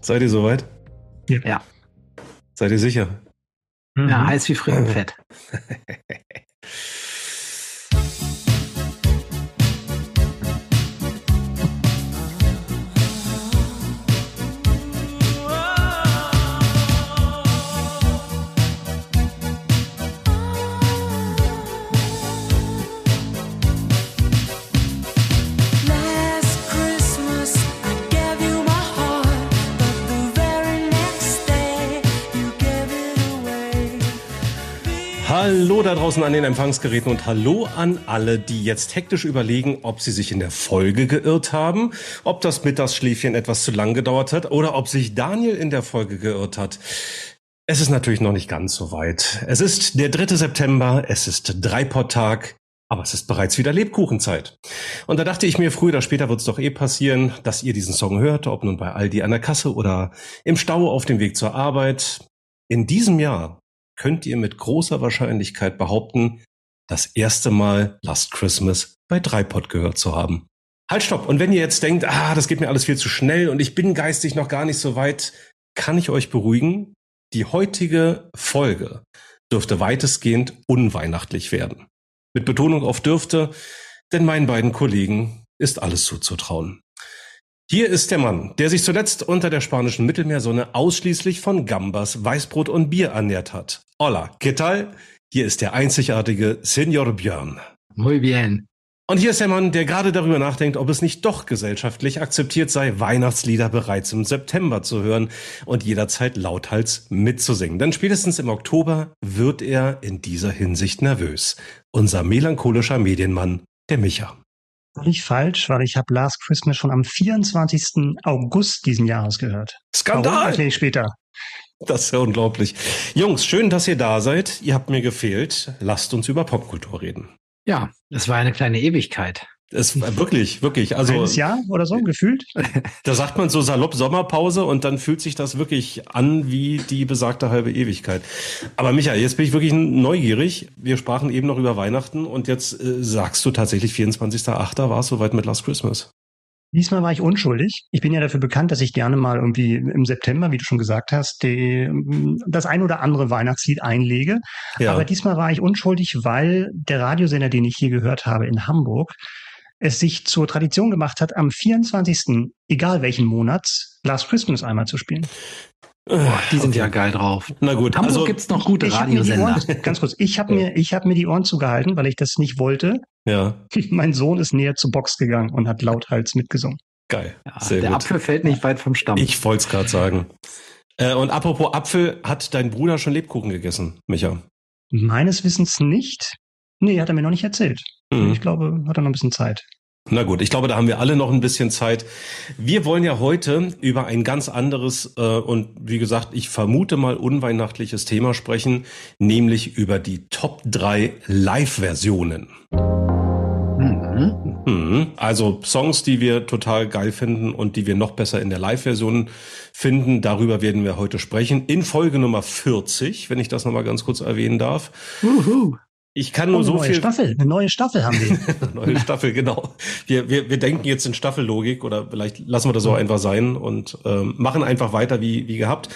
Seid ihr soweit? Ja. Seid ihr sicher? Ja, heiß wie Frittenfett. Hallo da draußen an den Empfangsgeräten und hallo an alle, die jetzt hektisch überlegen, ob sie sich in der Folge geirrt haben, ob das Mittagsschläfchen etwas zu lang gedauert hat oder ob sich Daniel in der Folge geirrt hat. Es ist natürlich noch nicht ganz so weit. Es ist der 3. September, es ist Dreipott-Tag, aber es ist bereits wieder Lebkuchenzeit. Und da dachte ich mir, früher oder später wird es doch eh passieren, dass ihr diesen Song hört, ob nun bei Aldi an der Kasse oder im Stau auf dem Weg zur Arbeit. In diesem Jahr könnt ihr mit großer Wahrscheinlichkeit behaupten, das erste Mal Last Christmas bei Dreipod gehört zu haben. Halt, stopp. Und wenn ihr jetzt denkt, ah, das geht mir alles viel zu schnell und ich bin geistig noch gar nicht so weit, kann ich euch beruhigen, die heutige Folge dürfte weitestgehend unweihnachtlich werden. Mit Betonung auf dürfte, denn meinen beiden Kollegen ist alles zuzutrauen. Hier ist der Mann, der sich zuletzt unter der spanischen Mittelmeersonne ausschließlich von Gambas, Weißbrot und Bier ernährt hat. Hola, ¿qué tal? Hier ist der einzigartige Senor Björn. Muy bien. Und hier ist der Mann, der gerade darüber nachdenkt, ob es nicht doch gesellschaftlich akzeptiert sei, Weihnachtslieder bereits im September zu hören und jederzeit lauthals mitzusingen. Denn spätestens im Oktober wird er in dieser Hinsicht nervös. Unser melancholischer Medienmann, der Micha. Völlig falsch, weil ich habe Last Christmas schon am 24. August diesen Jahres gehört. Warum Skandal! erkläre ich später. Das ist ja unglaublich. Jungs, schön, dass ihr da seid. Ihr habt mir gefehlt. Lasst uns über Popkultur reden. Ja, das war eine kleine Ewigkeit. Es wirklich, wirklich. Also Halbes Jahr oder so gefühlt. Da sagt man so salopp Sommerpause und dann fühlt sich das wirklich an wie die besagte halbe Ewigkeit. Aber Michael, jetzt bin ich wirklich neugierig. Wir sprachen eben noch über Weihnachten und jetzt äh, sagst du tatsächlich 24.8. war es soweit mit Last Christmas. Diesmal war ich unschuldig. Ich bin ja dafür bekannt, dass ich gerne mal irgendwie im September, wie du schon gesagt hast, die, das ein oder andere Weihnachtslied einlege. Ja. Aber diesmal war ich unschuldig, weil der Radiosender, den ich hier gehört habe in Hamburg, es sich zur Tradition gemacht hat, am 24. egal welchen Monats, Last Christmas einmal zu spielen. Boah, die sind ja geil drauf. Na gut, Hamburg also gibt's noch gute Ich hab mir die Radiosender. Ohren, ganz kurz, ich habe mir, ich habe mir die Ohren zugehalten, weil ich das nicht wollte. ja, Mein Sohn ist näher zur Box gegangen und hat lauthals mitgesungen. geil. Ja, Sehr der gut. Apfel fällt nicht weit vom Stamm. Ich wollte es gerade sagen. Äh, und apropos Apfel, hat dein Bruder schon Lebkuchen gegessen, Micha? Meines Wissens nicht. Nee, hat er mir noch nicht erzählt. Mhm. Ich glaube, hat er noch ein bisschen Zeit. Na gut, ich glaube, da haben wir alle noch ein bisschen Zeit. Wir wollen ja heute über ein ganz anderes äh, und wie gesagt, ich vermute mal unweihnachtliches Thema sprechen, nämlich über die Top 3 Live-Versionen. Mhm. Mhm. Also Songs, die wir total geil finden und die wir noch besser in der Live-Version finden. Darüber werden wir heute sprechen. In Folge Nummer 40, wenn ich das nochmal ganz kurz erwähnen darf. Uhu. Ich kann Oh, nur eine so neue viel. Staffel, eine neue Staffel haben wir. Neue Staffel, genau. Wir, wir, wir denken jetzt in Staffellogik oder vielleicht lassen wir das so einfach sein und ähm, machen einfach weiter wie, wie gehabt.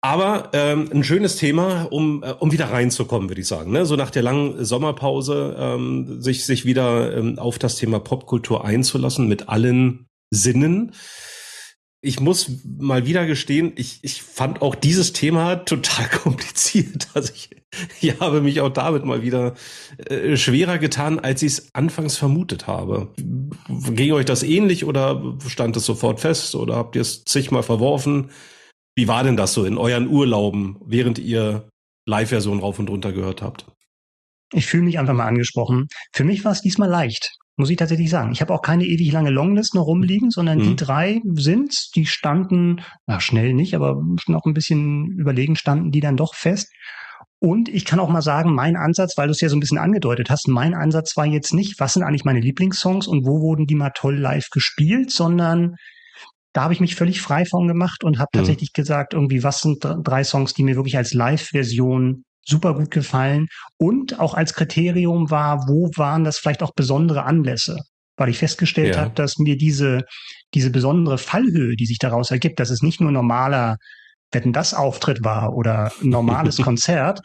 Aber ähm, ein schönes Thema, um, äh, um wieder reinzukommen, würde ich sagen. Ne? So nach der langen Sommerpause ähm, sich, sich wieder ähm, auf das Thema Popkultur einzulassen mit allen Sinnen. Ich muss mal wieder gestehen, ich, ich fand auch dieses Thema total kompliziert. Also ich, ich habe mich auch damit mal wieder äh, schwerer getan, als ich es anfangs vermutet habe. Ging euch das ähnlich oder stand es sofort fest oder habt ihr es zigmal verworfen? Wie war denn das so in euren Urlauben, während ihr Live-Version rauf und runter gehört habt? Ich fühle mich einfach mal angesprochen. Für mich war es diesmal leicht. Muss ich tatsächlich sagen. Ich habe auch keine ewig lange Longlist noch rumliegen, sondern die Mhm. drei sind's, die standen, na schnell nicht, aber noch ein bisschen überlegen standen die dann doch fest. Und ich kann auch mal sagen, mein Ansatz, weil du es ja so ein bisschen angedeutet hast, mein Ansatz war jetzt nicht, was sind eigentlich meine Lieblingssongs und wo wurden die mal toll live gespielt, sondern da habe ich mich völlig frei von gemacht und habe Mhm. tatsächlich gesagt, irgendwie, was sind dr- drei Songs, die mir wirklich als Live-Version super gut gefallen und auch als Kriterium war, wo waren das vielleicht auch besondere Anlässe, weil ich festgestellt Ja. habe, dass mir diese diese besondere Fallhöhe, die sich daraus ergibt, dass es nicht nur normaler Wetten das Auftritt war oder ein normales Konzert,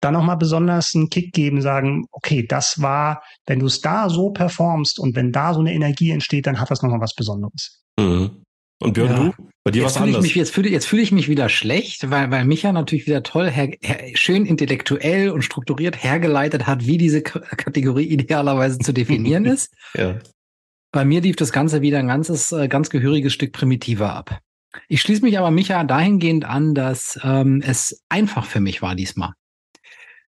dann nochmal besonders einen Kick geben, sagen, okay, das war, wenn du es da so performst und wenn da so eine Energie entsteht, dann hat das nochmal was Besonderes. Mhm. Und Björn, Ja. du? Bei dir Jetzt was fühle ich, anderes? mich, jetzt fühle, jetzt fühle ich mich wieder schlecht, weil, weil Micha natürlich wieder toll, her, her, schön intellektuell und strukturiert hergeleitet hat, wie diese K Kategorie idealerweise zu definieren ist. ja. Bei mir lief das Ganze wieder ein ganzes, äh, ganz gehöriges Stück primitiver ab. Ich schließe mich aber Micha dahingehend an, dass ähm, es einfach für mich war diesmal.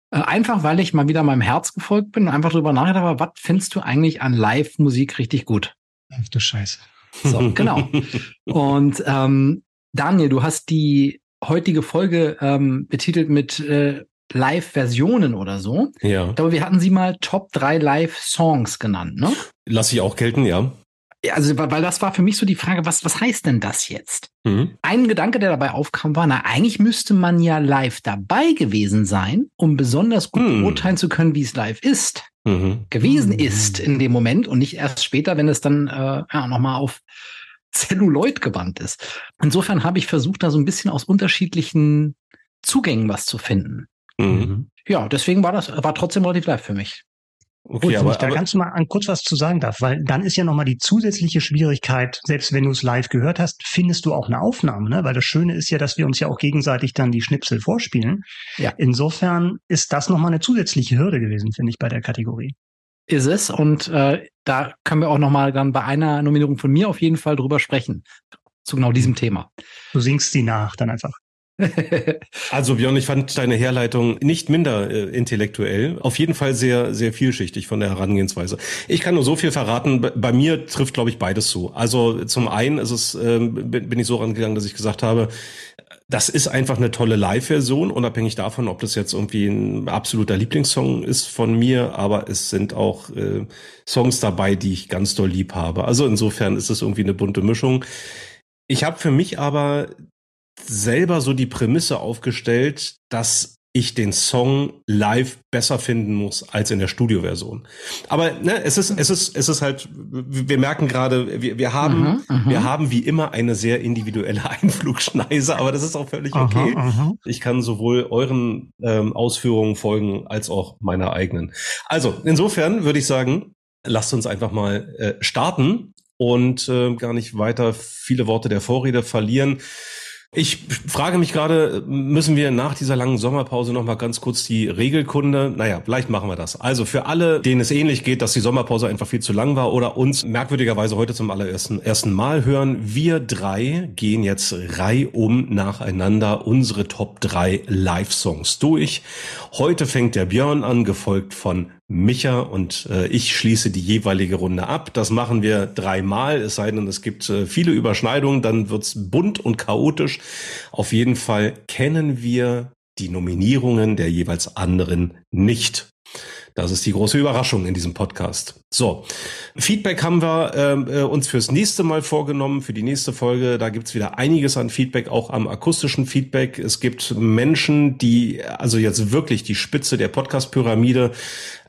Äh, einfach, weil ich mal wieder meinem Herz gefolgt bin und einfach drüber nachgedacht habe, was findest du eigentlich an Live-Musik richtig gut? Ach du Scheiße. So, genau. Und ähm, Daniel, du hast die heutige Folge ähm, betitelt mit äh, Live-Versionen oder so. ja. Ich glaube, wir hatten sie mal Top 3 Live-Songs genannt, ne? Lass ich auch gelten, ja. Ja, Also, weil das war für mich so die Frage, was, was heißt denn das jetzt? Mhm. Ein Gedanke, der dabei aufkam, war, na, eigentlich müsste man ja live dabei gewesen sein, um besonders gut Hm. beurteilen zu können, wie es live ist, Mhm. gewesen ist in dem Moment und nicht erst später, wenn es dann äh, ja, nochmal auf Celluloid gewandt ist. Insofern habe ich versucht, da so ein bisschen aus unterschiedlichen Zugängen was zu finden. Mhm. Ja, deswegen war das, war trotzdem relativ live für mich. Gut, Okay, wenn aber, ich da aber ganz mal an kurz was zu sagen darf, weil dann ist ja nochmal die zusätzliche Schwierigkeit, selbst wenn du es live gehört hast, findest du auch eine Aufnahme, ne? Weil das Schöne ist ja, dass wir uns ja auch gegenseitig dann die Schnipsel vorspielen. Ja. Insofern ist das nochmal eine zusätzliche Hürde gewesen, finde ich, bei der Kategorie. Ist es und äh, da können wir auch nochmal dann bei einer Nominierung von mir auf jeden Fall drüber sprechen. Zu genau diesem Thema. Du singst sie nach dann einfach. Also Björn, ich fand deine Herleitung nicht minder äh, intellektuell, auf jeden Fall sehr, sehr vielschichtig von der Herangehensweise. Ich kann nur so viel verraten, bei- mir trifft, glaube ich, beides zu. Also zum einen ist es, bin bin ich so rangegangen, dass ich gesagt habe, das ist einfach eine tolle Live-Version, unabhängig davon, ob das jetzt irgendwie ein absoluter Lieblingssong ist von mir, aber es sind auch äh, Songs dabei, die ich ganz doll lieb habe. Also insofern ist es irgendwie eine bunte Mischung. Ich habe für mich aber selber so die Prämisse aufgestellt, dass ich den Song live besser finden muss als in der Studioversion. Aber ne, es ist es ist es ist halt wir merken gerade wir, wir haben Mhm, mhm. wir haben wie immer eine sehr individuelle Einflugschneise, aber das ist auch völlig okay. aha. Ich kann sowohl euren ähm, Ausführungen folgen als auch meiner eigenen. Also insofern würde ich sagen, lasst uns einfach mal äh, starten und äh, gar nicht weiter viele Worte der Vorrede verlieren. Ich frage mich gerade, müssen wir nach dieser langen Sommerpause noch mal ganz kurz die Regelkunde? Naja, vielleicht machen wir das. Also für alle, denen es ähnlich geht, dass die Sommerpause einfach viel zu lang war oder uns merkwürdigerweise heute zum allerersten ersten Mal hören, wir drei gehen jetzt reihum nacheinander unsere Top 3 Live-Songs durch. Heute fängt der Björn an, gefolgt von Micha und äh, ich schließe die jeweilige Runde ab. Das machen wir dreimal, es sei denn, es gibt äh, viele Überschneidungen, dann wird's bunt und chaotisch. Auf jeden Fall kennen wir die Nominierungen der jeweils anderen nicht. Das ist die große Überraschung in diesem Podcast. So, Feedback haben wir ähm, äh, uns fürs nächste Mal vorgenommen, für die nächste Folge. Da gibt's wieder einiges an Feedback, auch am akustischen Feedback. Es gibt Menschen, die also jetzt wirklich die Spitze der Podcast-Pyramide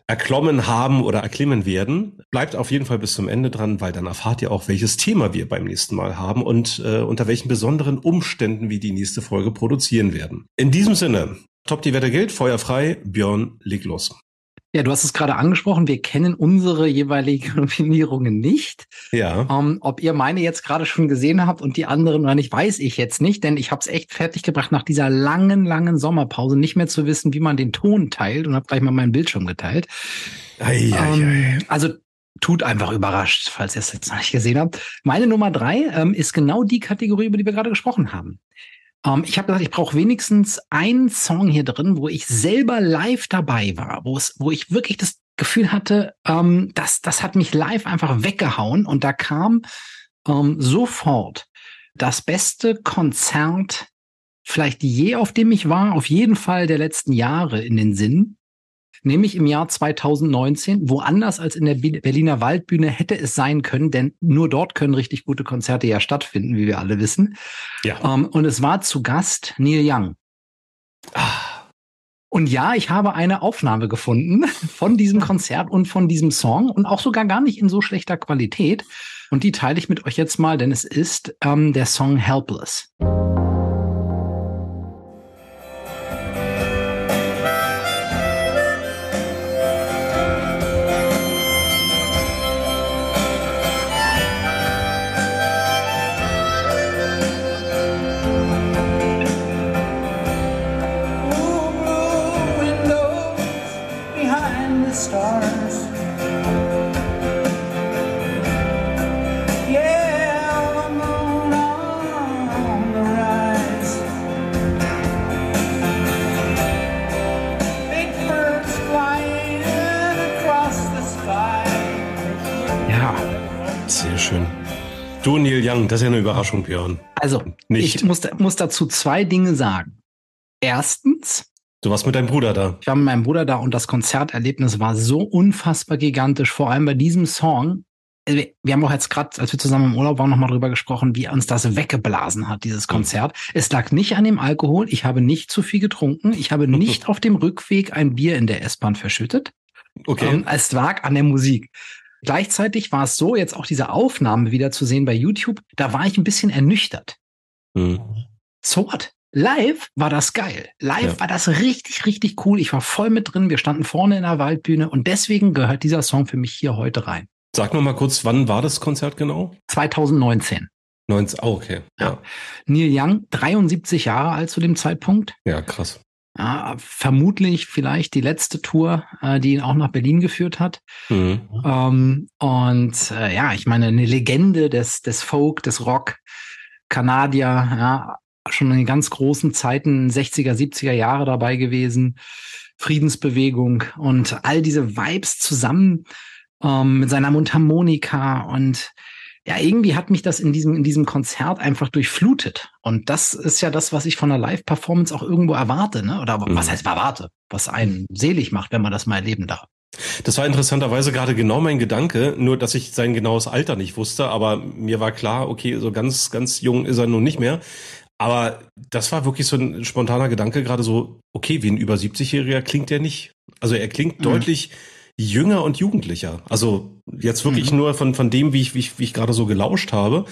erklommen haben oder erklimmen werden. Bleibt auf jeden Fall bis zum Ende dran, weil dann erfahrt ihr auch, welches Thema wir beim nächsten Mal haben und äh, unter welchen besonderen Umständen wir die nächste Folge produzieren werden. In diesem Sinne, Top die Wette gilt, Feuer frei, Björn, leg los. Ja, du hast es gerade angesprochen, wir kennen unsere jeweiligen Nominierungen nicht. Ja. Ähm, ob ihr meine jetzt gerade schon gesehen habt und die anderen oder nicht, weiß ich jetzt nicht, denn ich habe es echt fertiggebracht, nach dieser langen, langen Sommerpause nicht mehr zu wissen, wie man den Ton teilt und habe gleich mal meinen Bildschirm geteilt. Ei, ei. Ähm, also tut einfach überrascht, falls ihr es jetzt noch nicht gesehen habt. Meine Nummer drei ähm, ist genau die Kategorie, über die wir gerade gesprochen haben. Ähm, ich habe gesagt, ich brauche wenigstens einen Song hier drin, wo ich selber live dabei war, wo es, wo ich wirklich das Gefühl hatte, ähm, das, das hat mich live einfach weggehauen. Und da kam ähm, sofort das beste Konzert vielleicht je, auf dem ich war, auf jeden Fall der letzten Jahre in den Sinn, nämlich im Jahr 2019, woanders als in der Berliner Waldbühne hätte es sein können, denn nur dort können richtig gute Konzerte ja stattfinden, wie wir alle wissen. Ja. Ähm, und es war zu Gast Neil Young. Und ja, ich habe eine Aufnahme gefunden von diesem Konzert und von diesem Song und auch sogar gar nicht in so schlechter Qualität. Und die teile ich mit euch jetzt mal, denn es ist ähm, der Song Helpless. Sky. Ja, Sehr schön. Du, Neil Young, das ist ja eine Überraschung, Björn. also Nicht. ich muss, muss dazu zwei Dinge sagen. Erstens, Du warst mit deinem Bruder da. ich war mit meinem Bruder da und das Konzerterlebnis war so unfassbar gigantisch, vor allem bei diesem Song. Äh, Wir haben auch jetzt gerade, als wir zusammen im Urlaub waren, nochmal drüber gesprochen, wie uns das weggeblasen hat, dieses Konzert. Es lag nicht an dem Alkohol, ich habe nicht zu viel getrunken, ich habe nicht auf dem Rückweg ein Bier in der S-Bahn verschüttet. Okay. Ähm, es lag an der Musik. Gleichzeitig war es so, jetzt auch diese Aufnahme wieder zu sehen bei YouTube, da war ich ein bisschen ernüchtert. Hm. So what? Live war das geil. Live Ja. war das richtig, richtig cool. Ich war voll mit drin. Wir standen vorne in der Waldbühne und deswegen gehört dieser Song für mich hier heute rein. Sag noch mal kurz, wann war das Konzert genau? 2019. 19. Oh, okay. Ja. Neil Young, 73 Jahre alt zu dem Zeitpunkt. Ja, krass. Ja, vermutlich vielleicht die letzte Tour, äh, die ihn auch nach Berlin geführt hat. Mhm. Ähm, und äh, ja, ich meine, eine Legende des, des Folk, des Rock, Kanadier, ja, schon in den ganz großen Zeiten, 60er, 70er Jahre dabei gewesen, Friedensbewegung und all diese Vibes zusammen ähm, mit seiner Mundharmonika und ja, irgendwie hat mich das in diesem, in diesem Konzert einfach durchflutet. Und das ist ja das, was ich von einer Live-Performance auch irgendwo erwarte, ne? Oder was Mhm. heißt erwarte? Was einen selig macht, wenn man das mal erleben darf. Das war interessanterweise gerade genau mein Gedanke, nur dass ich sein genaues Alter nicht wusste, aber mir war klar, okay, so ganz, ganz jung ist er nun nicht mehr. Aber das war wirklich so ein spontaner Gedanke, gerade so, okay, wie ein über 70-Jähriger klingt er nicht. Also er klingt Mhm. deutlich jünger und jugendlicher. Also jetzt wirklich Mhm. nur von, von dem, wie ich, wie ich, wie ich gerade so gelauscht habe.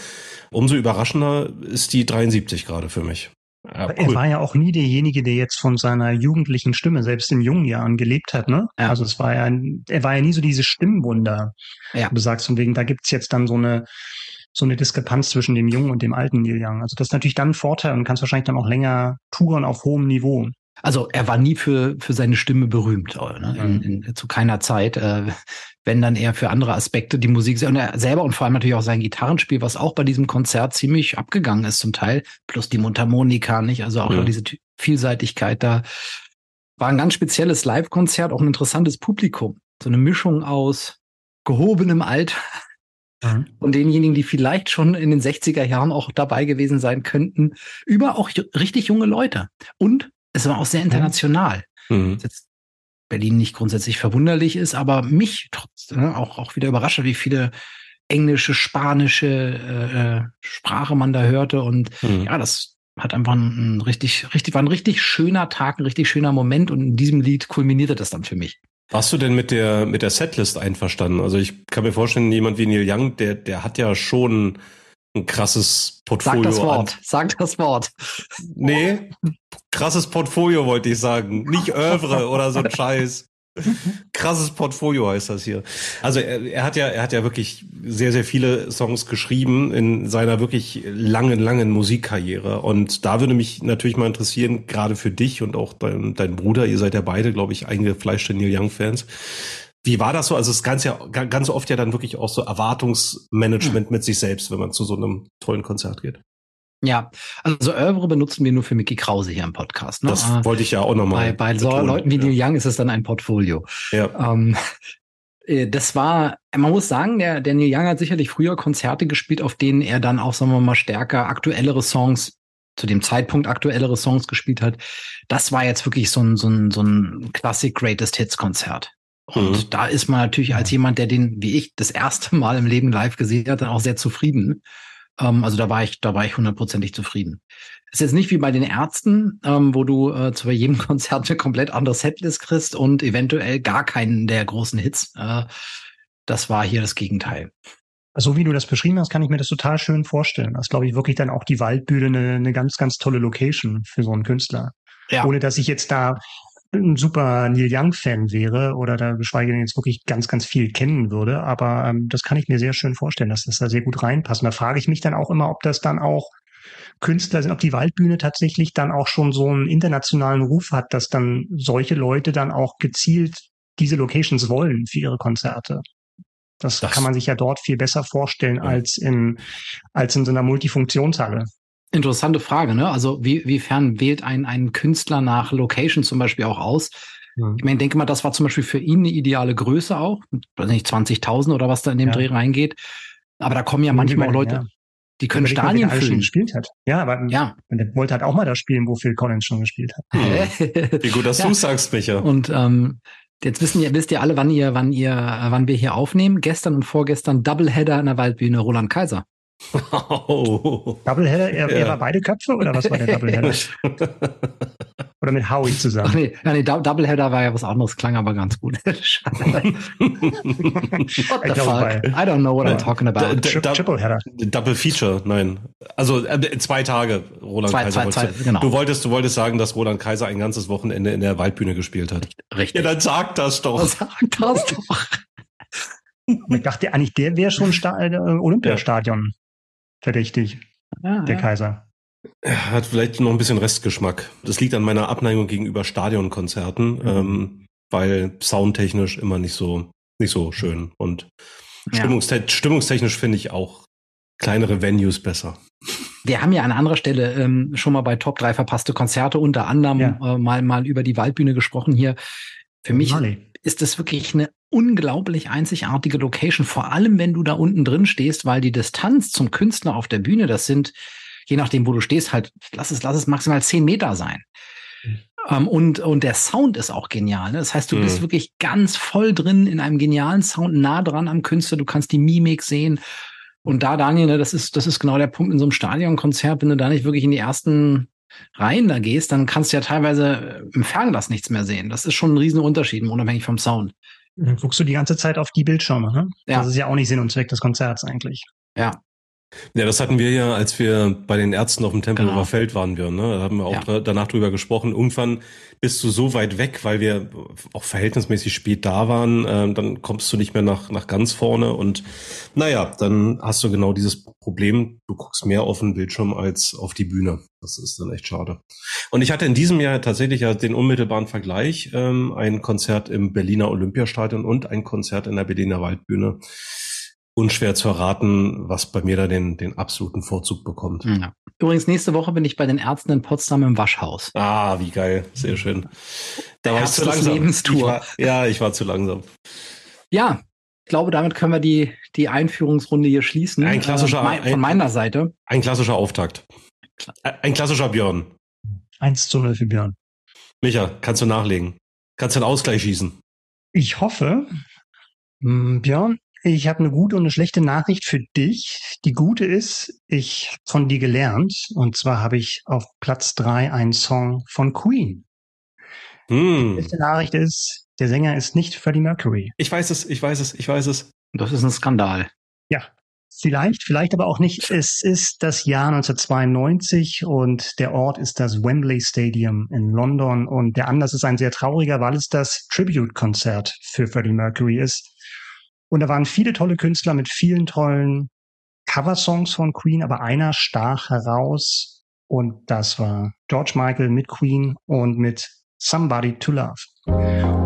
Umso überraschender ist die 73 gerade für mich. Ja, Er war ja auch nie derjenige, der jetzt von seiner jugendlichen Stimme, selbst in jungen Jahren, gelebt hat, ne? Ja. Also es war ja, er war ja nie so diese Stimmwunder. Ja. Du sagst von wegen, da gibt's jetzt dann so eine, so eine Diskrepanz zwischen dem jungen und dem alten Neil Young. Also das ist natürlich dann ein Vorteil und kannst wahrscheinlich dann auch länger touren auf hohem Niveau. Also er war nie für, für seine Stimme berühmt, äh, ne? in, in, zu keiner Zeit. Äh, wenn dann eher für andere Aspekte die Musik und er selber und vor allem natürlich auch sein Gitarrenspiel, was auch bei diesem Konzert ziemlich abgegangen ist zum Teil, plus die Mundharmonika, nicht? Also auch Mhm. diese Vielseitigkeit da. War ein ganz spezielles Live-Konzert, auch ein interessantes Publikum. So eine Mischung aus gehobenem Alter und denjenigen, die vielleicht schon in den 60er Jahren auch dabei gewesen sein könnten, über auch richtig junge Leute. Und es war auch sehr international. Mhm. Was Jetzt Berlin nicht grundsätzlich verwunderlich ist, aber mich trotz, ne, auch, auch wieder überrascht, hat, wie viele englische, spanische äh, äh, Sprache man da hörte. Und Mhm. ja, das hat einfach ein, ein richtig, richtig, war ein richtig schöner Tag, ein richtig schöner Moment. Und in diesem Lied kulminierte das dann für mich. Warst du denn mit der, mit der Setlist einverstanden? Also ich kann mir vorstellen, jemand wie Neil Young, der, der hat ja schon ein krasses Portfolio. Sag das an- Wort, sag das Wort. Nee, krasses Portfolio wollte ich sagen. Nicht Övre oder so ein Scheiß. Krasses Portfolio heißt das hier. Also er, er hat ja, er hat ja wirklich sehr, sehr viele Songs geschrieben in seiner wirklich langen, langen Musikkarriere. Und da würde mich natürlich mal interessieren, gerade für dich und auch dein, dein Bruder, ihr seid ja beide, glaube ich, eingefleischte Neil Young-Fans. Wie war das so? Also es ist ganz ja ganz oft ja dann wirklich auch so Erwartungsmanagement mit sich selbst, wenn man zu so einem tollen Konzert geht. Ja, also Oeuvre benutzen wir nur für Mickey Krause hier im Podcast. Ne? Das wollte ich ja auch bei nochmal. bei so Leuten wie Neil Young ist es dann ein Portfolio. Ja. Ähm, äh, das war, man muss sagen, der, der Neil Young hat sicherlich früher Konzerte gespielt, auf denen er dann auch, sagen wir mal, stärker aktuellere Songs, zu dem Zeitpunkt aktuellere Songs gespielt hat. Das war jetzt wirklich so ein, so ein, so ein Classic Greatest Hits Konzert. Und Mhm. da ist man natürlich als jemand, der den, wie ich, das erste Mal im Leben live gesehen hat, dann auch sehr zufrieden. Ähm, also da war ich, da war ich hundertprozentig zufrieden. Ist jetzt nicht wie bei den Ärzten, ähm, wo du äh, zu jedem Konzert eine komplett andere Setlist kriegst und eventuell gar keinen der großen Hits. Äh, das war hier das Gegenteil. So wie du das beschrieben hast, kann ich mir das total schön vorstellen. Das ist, glaube ich, wirklich dann auch die Waldbühne eine, eine ganz, ganz tolle Location für so einen Künstler. Ja. Ohne dass ich jetzt da ein super Neil Young-Fan wäre oder da geschweige denn jetzt wirklich ganz, ganz viel kennen würde. Aber ähm, das kann ich mir sehr schön vorstellen, dass das da sehr gut reinpasst. Und da frage ich mich dann auch immer, ob das dann auch Künstler sind, ob die Waldbühne tatsächlich dann auch schon so einen internationalen Ruf hat, dass dann solche Leute dann auch gezielt diese Locations wollen für ihre Konzerte. Das, Das- kann man sich ja dort viel besser vorstellen Ja. als in, als in so einer Multifunktionshalle. Interessante Frage, ne? Also wie, wiefern wählt ein, ein Künstler nach Location zum Beispiel auch aus? Ich meine, denke mal, das war zum Beispiel für ihn eine ideale Größe auch. Weiß nicht, 20.000 oder was da in dem Ja. Dreh reingeht. Aber da kommen ja manchmal auch Leute, Ja. die können Stadien füllen. gespielt hat. Ja, aber Ja. der wollte halt auch mal da spielen, wo Phil Collins schon gespielt hat. Wie gut, dass Ja. du sagst, Micha. Und ähm, jetzt wissen ihr, wisst ihr alle, wann ihr, wann ihr, äh, wann wir hier aufnehmen. Gestern und vorgestern Doubleheader in der Waldbühne Roland Kaiser. Oh. Doubleheader, er, Ja. er war beide Köpfe oder was war der Doubleheader? oder mit Howie Ach zusammen? nee, ja, nee Dou- Doubleheader war ja was anderes, klang aber ganz gut. Ich the glaube, fuck? bei- I don't know what I'm talking about. Tripleheader. Double Feature, nein. Also äh, zwei Tage, Roland Zwei- Kaiser. zwei- zwei, du, genau. du wolltest, du wolltest sagen, dass Roland Kaiser ein ganzes Wochenende in der Waldbühne gespielt hat. Richtig. Ja, dann sag das doch. Sag das doch. Ich dachte eigentlich, der wäre schon Sta äh, Olympiastadion verdächtig, Ja, der ja. Kaiser. Hat vielleicht noch ein bisschen Restgeschmack. Das liegt an meiner Abneigung gegenüber Stadionkonzerten, ähm, weil soundtechnisch immer nicht so nicht so schön und Ja. stimmungste stimmungstechnisch finde ich auch kleinere Venues besser. Wir haben ja an anderer Stelle ähm, schon mal bei Top 3 verpasste Konzerte unter anderem Ja. äh, mal, mal über die Waldbühne gesprochen hier. Für mich Marley. ist das wirklich eine unglaublich einzigartige Location, vor allem wenn du da unten drin stehst, weil die Distanz zum Künstler auf der Bühne, das sind, je nachdem, wo du stehst, halt, lass es, lass es maximal zehn Meter sein. Mhm. Ähm, und, und der Sound ist auch genial. Ne? Das heißt, du Mhm. bist wirklich ganz voll drin in einem genialen Sound, nah dran am Künstler, du kannst die Mimik sehen. Und da, Daniel, ne, das ist, das ist genau der Punkt in so einem Stadionkonzert, wenn du da nicht wirklich in die ersten Reihen da gehst, dann kannst du ja teilweise im Fernglas nichts mehr sehen. Das ist schon ein riesen Unterschied, unabhängig vom Sound. Dann guckst du die ganze Zeit auf die Bildschirme, ne? Ja. Das ist ja auch nicht Sinn und Zweck des Konzerts eigentlich. Ja, Ja, das hatten wir ja, als wir bei den Ärzten auf dem Tempelhofer Genau. Feld waren wir, ne? Da haben wir auch Ja. danach drüber gesprochen. Irgendwann bist du so weit weg, weil wir auch verhältnismäßig spät da waren, ähm, dann kommst du nicht mehr nach, nach ganz vorne und naja, dann hast du genau dieses Problem, du guckst mehr auf den Bildschirm als auf die Bühne. Das ist dann echt schade. Und ich hatte in diesem Jahr tatsächlich ja den unmittelbaren Vergleich, ähm, ein Konzert im Berliner Olympiastadion und ein Konzert in der Berliner Waldbühne unschwer zu erraten, was bei mir da den, den absoluten Vorzug bekommt. ja. Übrigens, nächste Woche bin ich bei den Ärzten in Potsdam im Waschhaus. Ah, wie geil. Sehr schön. Da war ich zu langsam. Lebenstour. Ich war, ja, ich war zu langsam. Ja, ich glaube, damit können wir die, die Einführungsrunde hier schließen. Ein klassischer- Äh, mein, ein- von meiner Seite. Ein klassischer Auftakt. Ein klassischer Björn. 1 zu 0 für Björn. Micha, kannst du nachlegen? Kannst du einen Ausgleich schießen? Ich hoffe, mh, Björn, ich habe eine gute und eine schlechte Nachricht für dich. Die gute ist, ich hab von dir gelernt. Und zwar habe ich auf Platz drei einen Song von Queen. Die Hm. schlechte Nachricht ist, der Sänger ist nicht Freddie Mercury. Ich weiß es, ich weiß es, ich weiß es. Das ist ein Skandal. Ja, vielleicht, vielleicht aber auch nicht. Es ist das Jahr 1992 und der Ort ist das Wembley Stadium in London und der Anlass ist ein sehr trauriger, weil es das Tribute-Konzert für Freddie Mercury ist. Und da waren viele tolle Künstler mit vielen tollen Coversongs von Queen, aber einer stach heraus und das war George Michael mit Queen und mit Somebody to Love.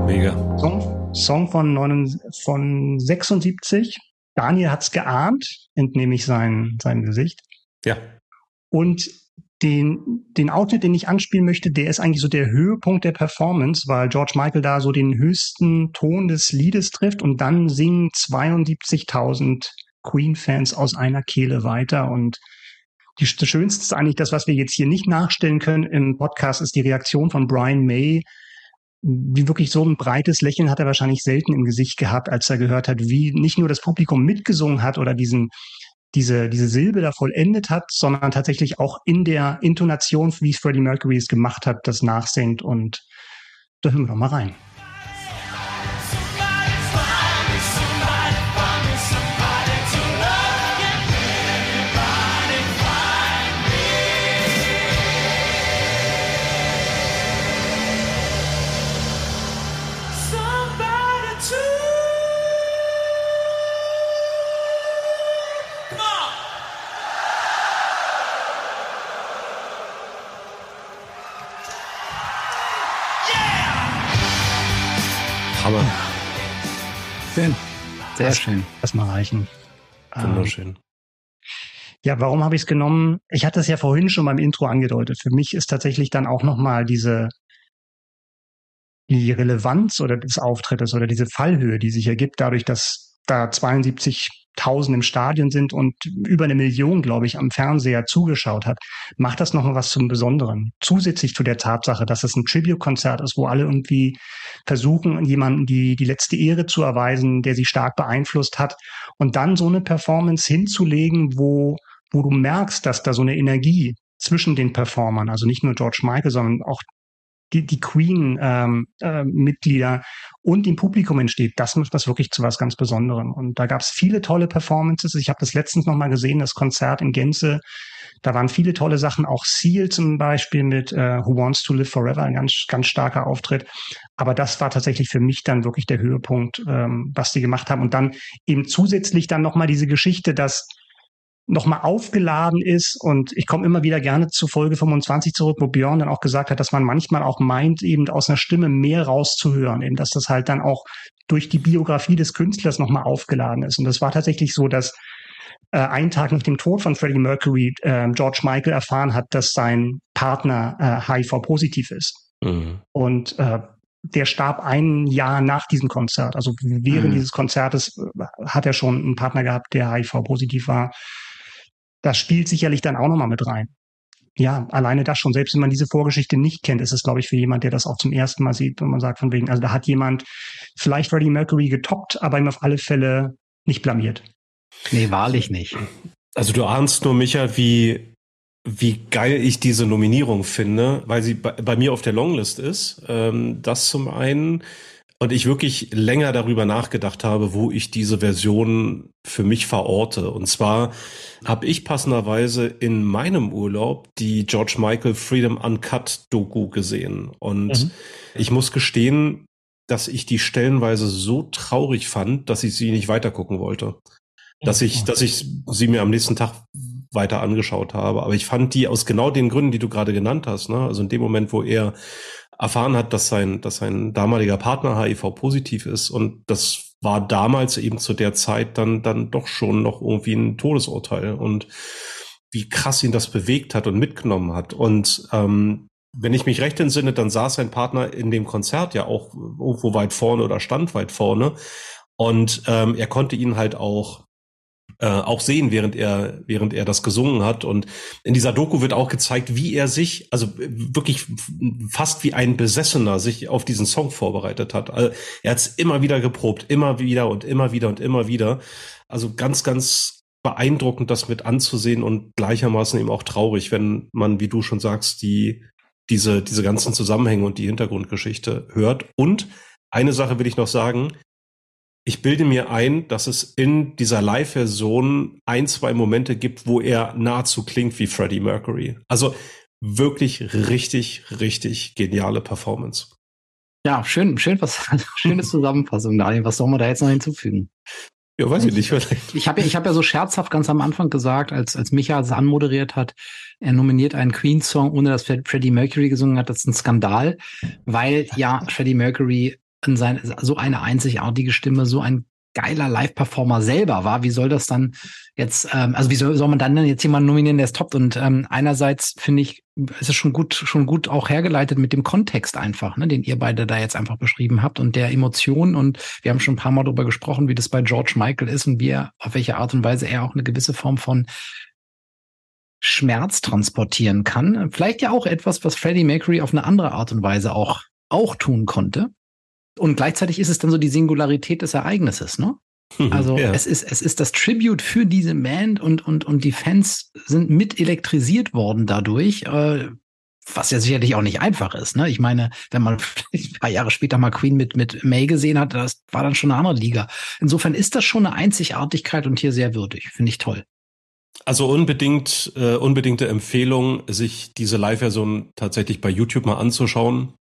Mega. Song, Song von, 9, von 76. Daniel hat's geahnt, entnehme ich sein, sein Gesicht. Ja. Und den, den Outfit, den ich anspielen möchte, der ist eigentlich so der Höhepunkt der Performance, weil George Michael da so den höchsten Ton des Liedes trifft und dann singen 72.000 Queen-Fans aus einer Kehle weiter und die, das Schönste ist eigentlich das, was wir jetzt hier nicht nachstellen können im Podcast, ist die Reaktion von Brian May. Wie wirklich so ein breites Lächeln hat er wahrscheinlich selten im Gesicht gehabt, als er gehört hat, wie nicht nur das Publikum mitgesungen hat oder diesen diese, diese Silbe da vollendet hat, sondern tatsächlich auch in der Intonation, wie Freddie Mercury es gemacht hat, das nachsingt. Und da hören wir doch mal rein. Sehr Das- schön. Lass mal reichen. Ähm, Wunderschön. Ja, warum habe ich es genommen? Ich hatte es ja vorhin schon beim Intro angedeutet. Für mich ist tatsächlich dann auch nochmal diese die Relevanz oder des Auftrittes oder diese Fallhöhe, die sich ergibt, dadurch, dass da 72.000 im Stadion sind und über eine Million, glaube ich, am Fernseher zugeschaut hat, macht das nochmal was zum Besonderen. Zusätzlich zu der Tatsache, dass es ein Tribute-Konzert ist, wo alle irgendwie versuchen, jemanden die, die letzte Ehre zu erweisen, der sie stark beeinflusst hat und dann so eine Performance hinzulegen, wo, wo du merkst, dass da so eine Energie zwischen den Performern, also nicht nur George Michael, sondern auch die, die Queen-Mitglieder und dem Publikum entsteht, das macht das wirklich zu was ganz Besonderem. Und da gab es viele tolle Performances. Ich habe das letztens noch mal gesehen, das Konzert in Gänze. Da waren viele tolle Sachen, auch Seal zum Beispiel mit äh, Who Wants to Live Forever, ein ganz, ganz starker Auftritt. Aber das war tatsächlich für mich dann wirklich der Höhepunkt, ähm, was die gemacht haben. Und dann eben zusätzlich dann noch mal diese Geschichte, dass nochmal aufgeladen ist. Und ich komme immer wieder gerne zu Folge 25 zurück, wo Björn dann auch gesagt hat, dass man manchmal auch meint, eben aus einer Stimme mehr rauszuhören, eben dass das halt dann auch durch die Biografie des Künstlers nochmal aufgeladen ist. Und das war tatsächlich so, dass äh, einen Tag nach dem Tod von Freddie Mercury äh, George Michael erfahren hat, dass sein Partner äh, HIV-positiv ist. Mhm. Und äh, der starb ein Jahr nach diesem Konzert. Also während Mhm. dieses Konzertes äh, hat er schon einen Partner gehabt, der HIV-positiv war. Das spielt sicherlich dann auch nochmal mit rein. Ja, alleine das schon, selbst wenn man diese Vorgeschichte nicht kennt, ist es, glaube ich, für jemand, der das auch zum ersten Mal sieht, wenn man sagt, von wegen, also da hat jemand vielleicht Freddie Mercury getoppt, aber ihm auf alle Fälle nicht blamiert. Nee, wahrlich nicht. Also du ahnst nur, Micha, wie, wie geil ich diese Nominierung finde, weil sie bei, bei mir auf der Longlist ist. Ähm, das zum einen. Und ich wirklich länger darüber nachgedacht habe, wo ich diese Version für mich verorte. Und zwar habe ich passenderweise in meinem Urlaub die George Michael Freedom Uncut Doku gesehen. Und Mhm. ich muss gestehen, dass ich die stellenweise so traurig fand, dass ich sie nicht weitergucken wollte dass ich, dass ich sie mir am nächsten Tag weiter angeschaut habe. Aber ich fand die aus genau den Gründen, die du gerade genannt hast, ne? Also in dem Moment, wo er erfahren hat, dass sein, dass sein damaliger Partner HIV-positiv ist und das war damals eben zu der Zeit dann, dann doch schon noch irgendwie ein Todesurteil und wie krass ihn das bewegt hat und mitgenommen hat. Und ähm, wenn ich mich recht entsinne, dann saß sein Partner in dem Konzert ja auch irgendwo weit vorne oder stand weit vorne. Und ähm, er konnte ihn halt auch äh, auch sehen, während er, während er das gesungen hat. Und in dieser Doku wird auch gezeigt, wie er sich, also wirklich fast wie ein Besessener sich auf diesen Song vorbereitet hat. Also er hat es immer wieder geprobt, immer wieder und immer wieder und immer wieder. Also ganz, ganz beeindruckend, das mit anzusehen und gleichermaßen eben auch traurig, wenn man, wie du schon sagst, die, diese, diese ganzen Zusammenhänge und die Hintergrundgeschichte hört. Und eine Sache will ich noch sagen, ich bilde mir ein, dass es in dieser Live-Version ein, zwei Momente gibt, wo er nahezu klingt wie Freddie Mercury. Also wirklich richtig, richtig geniale Performance. Ja, schön, schön, was, schöne Zusammenfassung, Daniel. Was soll man da jetzt noch hinzufügen? Ja, weiß ich nicht, vielleicht. Ich habe ja, ich habe ja so scherzhaft ganz am Anfang gesagt, als, als Micha es anmoderiert hat, er nominiert einen Queen-Song, ohne dass Freddie Mercury gesungen hat. Das ist ein Skandal, weil ja Freddie Mercury in sein, so eine einzigartige Stimme, so ein geiler Live-Performer selber war, wie soll das dann jetzt, ähm, also wie soll, soll man dann denn jetzt jemanden nominieren, der es toppt? Und ähm, einerseits finde ich, ist es schon gut, schon gut auch hergeleitet mit dem Kontext einfach, ne, den ihr beide da jetzt einfach beschrieben habt und der Emotion. Und wir haben schon ein paar Mal darüber gesprochen, wie das bei George Michael ist und wie er, auf welche Art und Weise er auch eine gewisse Form von Schmerz transportieren kann. Vielleicht ja auch etwas, was Freddie Mercury auf eine andere Art und Weise auch, auch tun konnte. Und gleichzeitig ist es dann so die Singularität des Ereignisses, ne? Also Ja. es ist es ist das Tribute für diese Band und und und die Fans sind mit elektrisiert worden dadurch, äh, was ja sicherlich auch nicht einfach ist. Ne? Ich meine, wenn man ein paar Jahre später mal Queen mit mit May gesehen hat, das war dann schon eine andere Liga. Insofern ist das schon eine Einzigartigkeit und hier sehr würdig, finde ich toll. Also unbedingt, äh, unbedingte Empfehlung, sich diese Live-Version tatsächlich bei YouTube mal anzuschauen.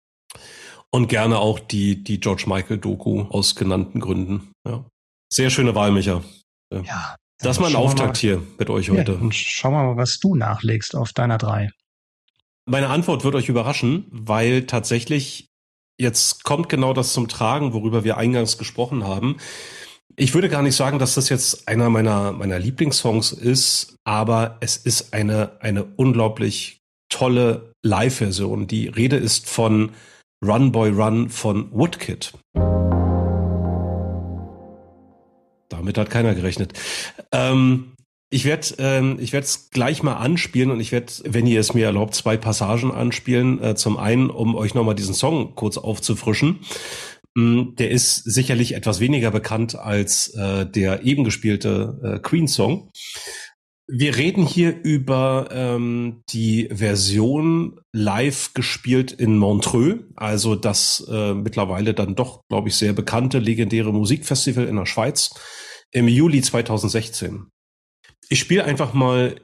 Und gerne auch die, die George Michael-Doku aus genannten Gründen. Ja. Sehr schöne Wahl, Micha. Ja. Das ist mal ein Schauen wir Auftakt hier mit euch Ja, heute. und schauen wir mal, was du nachlegst auf deiner drei. Meine Antwort wird euch überraschen, weil tatsächlich jetzt kommt genau das zum Tragen, worüber wir eingangs gesprochen haben. Ich würde gar nicht sagen, dass das jetzt einer meiner, meiner Lieblingssongs ist, aber es ist eine, eine unglaublich tolle Live-Version. Die Rede ist von Run Boy Run von Woodkid. Damit hat keiner gerechnet. Ähm, ich werde ähm, es gleich mal anspielen und ich werde, wenn ihr es mir erlaubt, zwei Passagen anspielen. Äh, zum einen, um euch nochmal diesen Song kurz aufzufrischen. Mm, Der ist sicherlich etwas weniger bekannt als äh, der eben gespielte äh, Queen-Song. Wir reden hier über ähm, die Version live gespielt in Montreux, also das äh, mittlerweile dann doch, glaube ich, sehr bekannte legendäre Musikfestival in der Schweiz im Juli 2016. Ich spiele einfach mal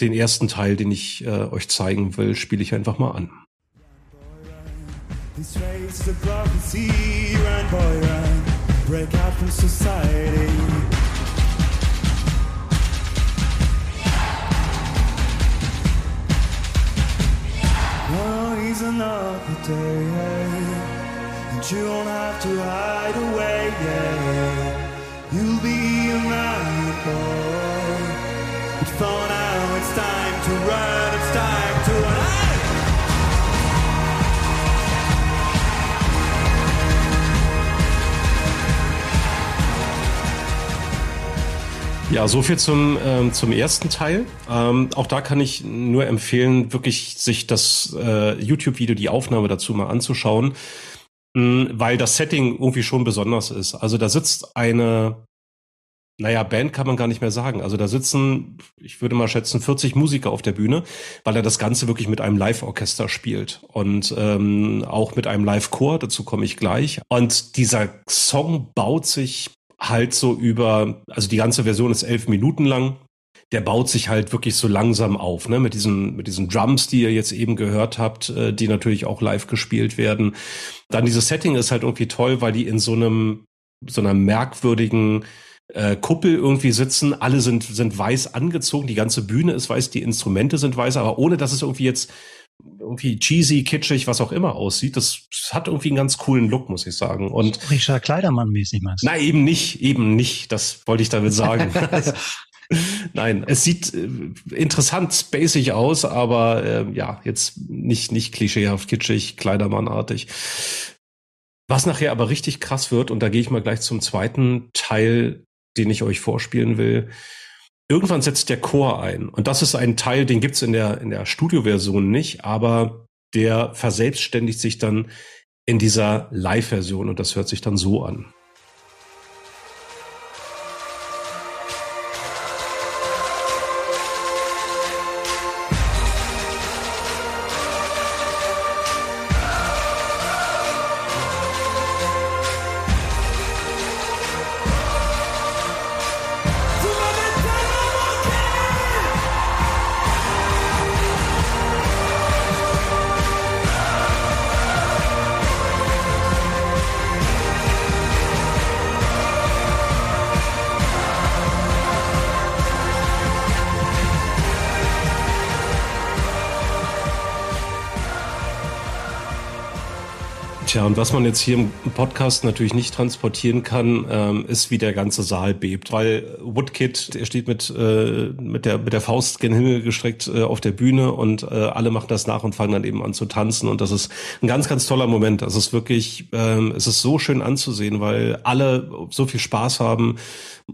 den ersten Teil, den ich äh, euch zeigen will, spiele ich einfach mal an. Run boy run, break. No, another day, and you don't have to hide away. You'll be a man, boy. But for now, it's time to run. Ja, so viel zum, ähm, zum ersten Teil. Ähm, auch da kann ich nur empfehlen, wirklich sich das äh, YouTube-Video, die Aufnahme dazu mal anzuschauen, mh, weil das Setting irgendwie schon besonders ist. Also da sitzt eine, naja, Band kann man gar nicht mehr sagen. Also da sitzen, ich würde mal schätzen, 40 Musiker auf der Bühne, weil er das Ganze wirklich mit einem Live-Orchester spielt und ähm, auch mit einem Live-Chor, dazu komme ich gleich. Und dieser Song baut sich halt so über, also die ganze Version ist elf Minuten lang. Der baut sich halt wirklich so langsam auf, ne, mit diesen, mit diesen Drums, die ihr jetzt eben gehört habt, äh, die natürlich auch live gespielt werden. Dann dieses Setting ist halt irgendwie toll, weil die in so einem, so einer merkwürdigen, äh, Kuppel irgendwie sitzen. Alle sind, sind weiß angezogen. Die ganze Bühne ist weiß, die Instrumente sind weiß, aber ohne dass es irgendwie jetzt irgendwie cheesy, kitschig, was auch immer aussieht. Das hat irgendwie einen ganz coolen Look, muss ich sagen. Und Richard Kleidermann mäßig meinst du? na, eben nicht, eben nicht. Das wollte ich damit sagen. Nein, es sieht äh, interessant spacig aus, aber äh, ja, jetzt nicht, nicht klischeehaft, kitschig, Kleidermannartig. Was nachher aber richtig krass wird, und da gehe ich mal gleich zum zweiten Teil, den ich euch vorspielen will. Irgendwann setzt der Chor ein. Und das ist ein Teil, den gibt's in der, in der Studioversion nicht, aber der verselbstständigt sich dann in dieser Live-Version und das hört sich dann so an. Tja, und was man jetzt hier im Podcast natürlich nicht transportieren kann, ähm, ist, wie der ganze Saal bebt. Weil Woodkid, er steht mit, äh, mit, der, mit der Faust gen Himmel gestreckt äh, auf der Bühne und äh, alle machen das nach und fangen dann eben an zu tanzen. Und das ist ein ganz, ganz toller Moment. Das ist wirklich, ähm, es ist so schön anzusehen, weil alle so viel Spaß haben,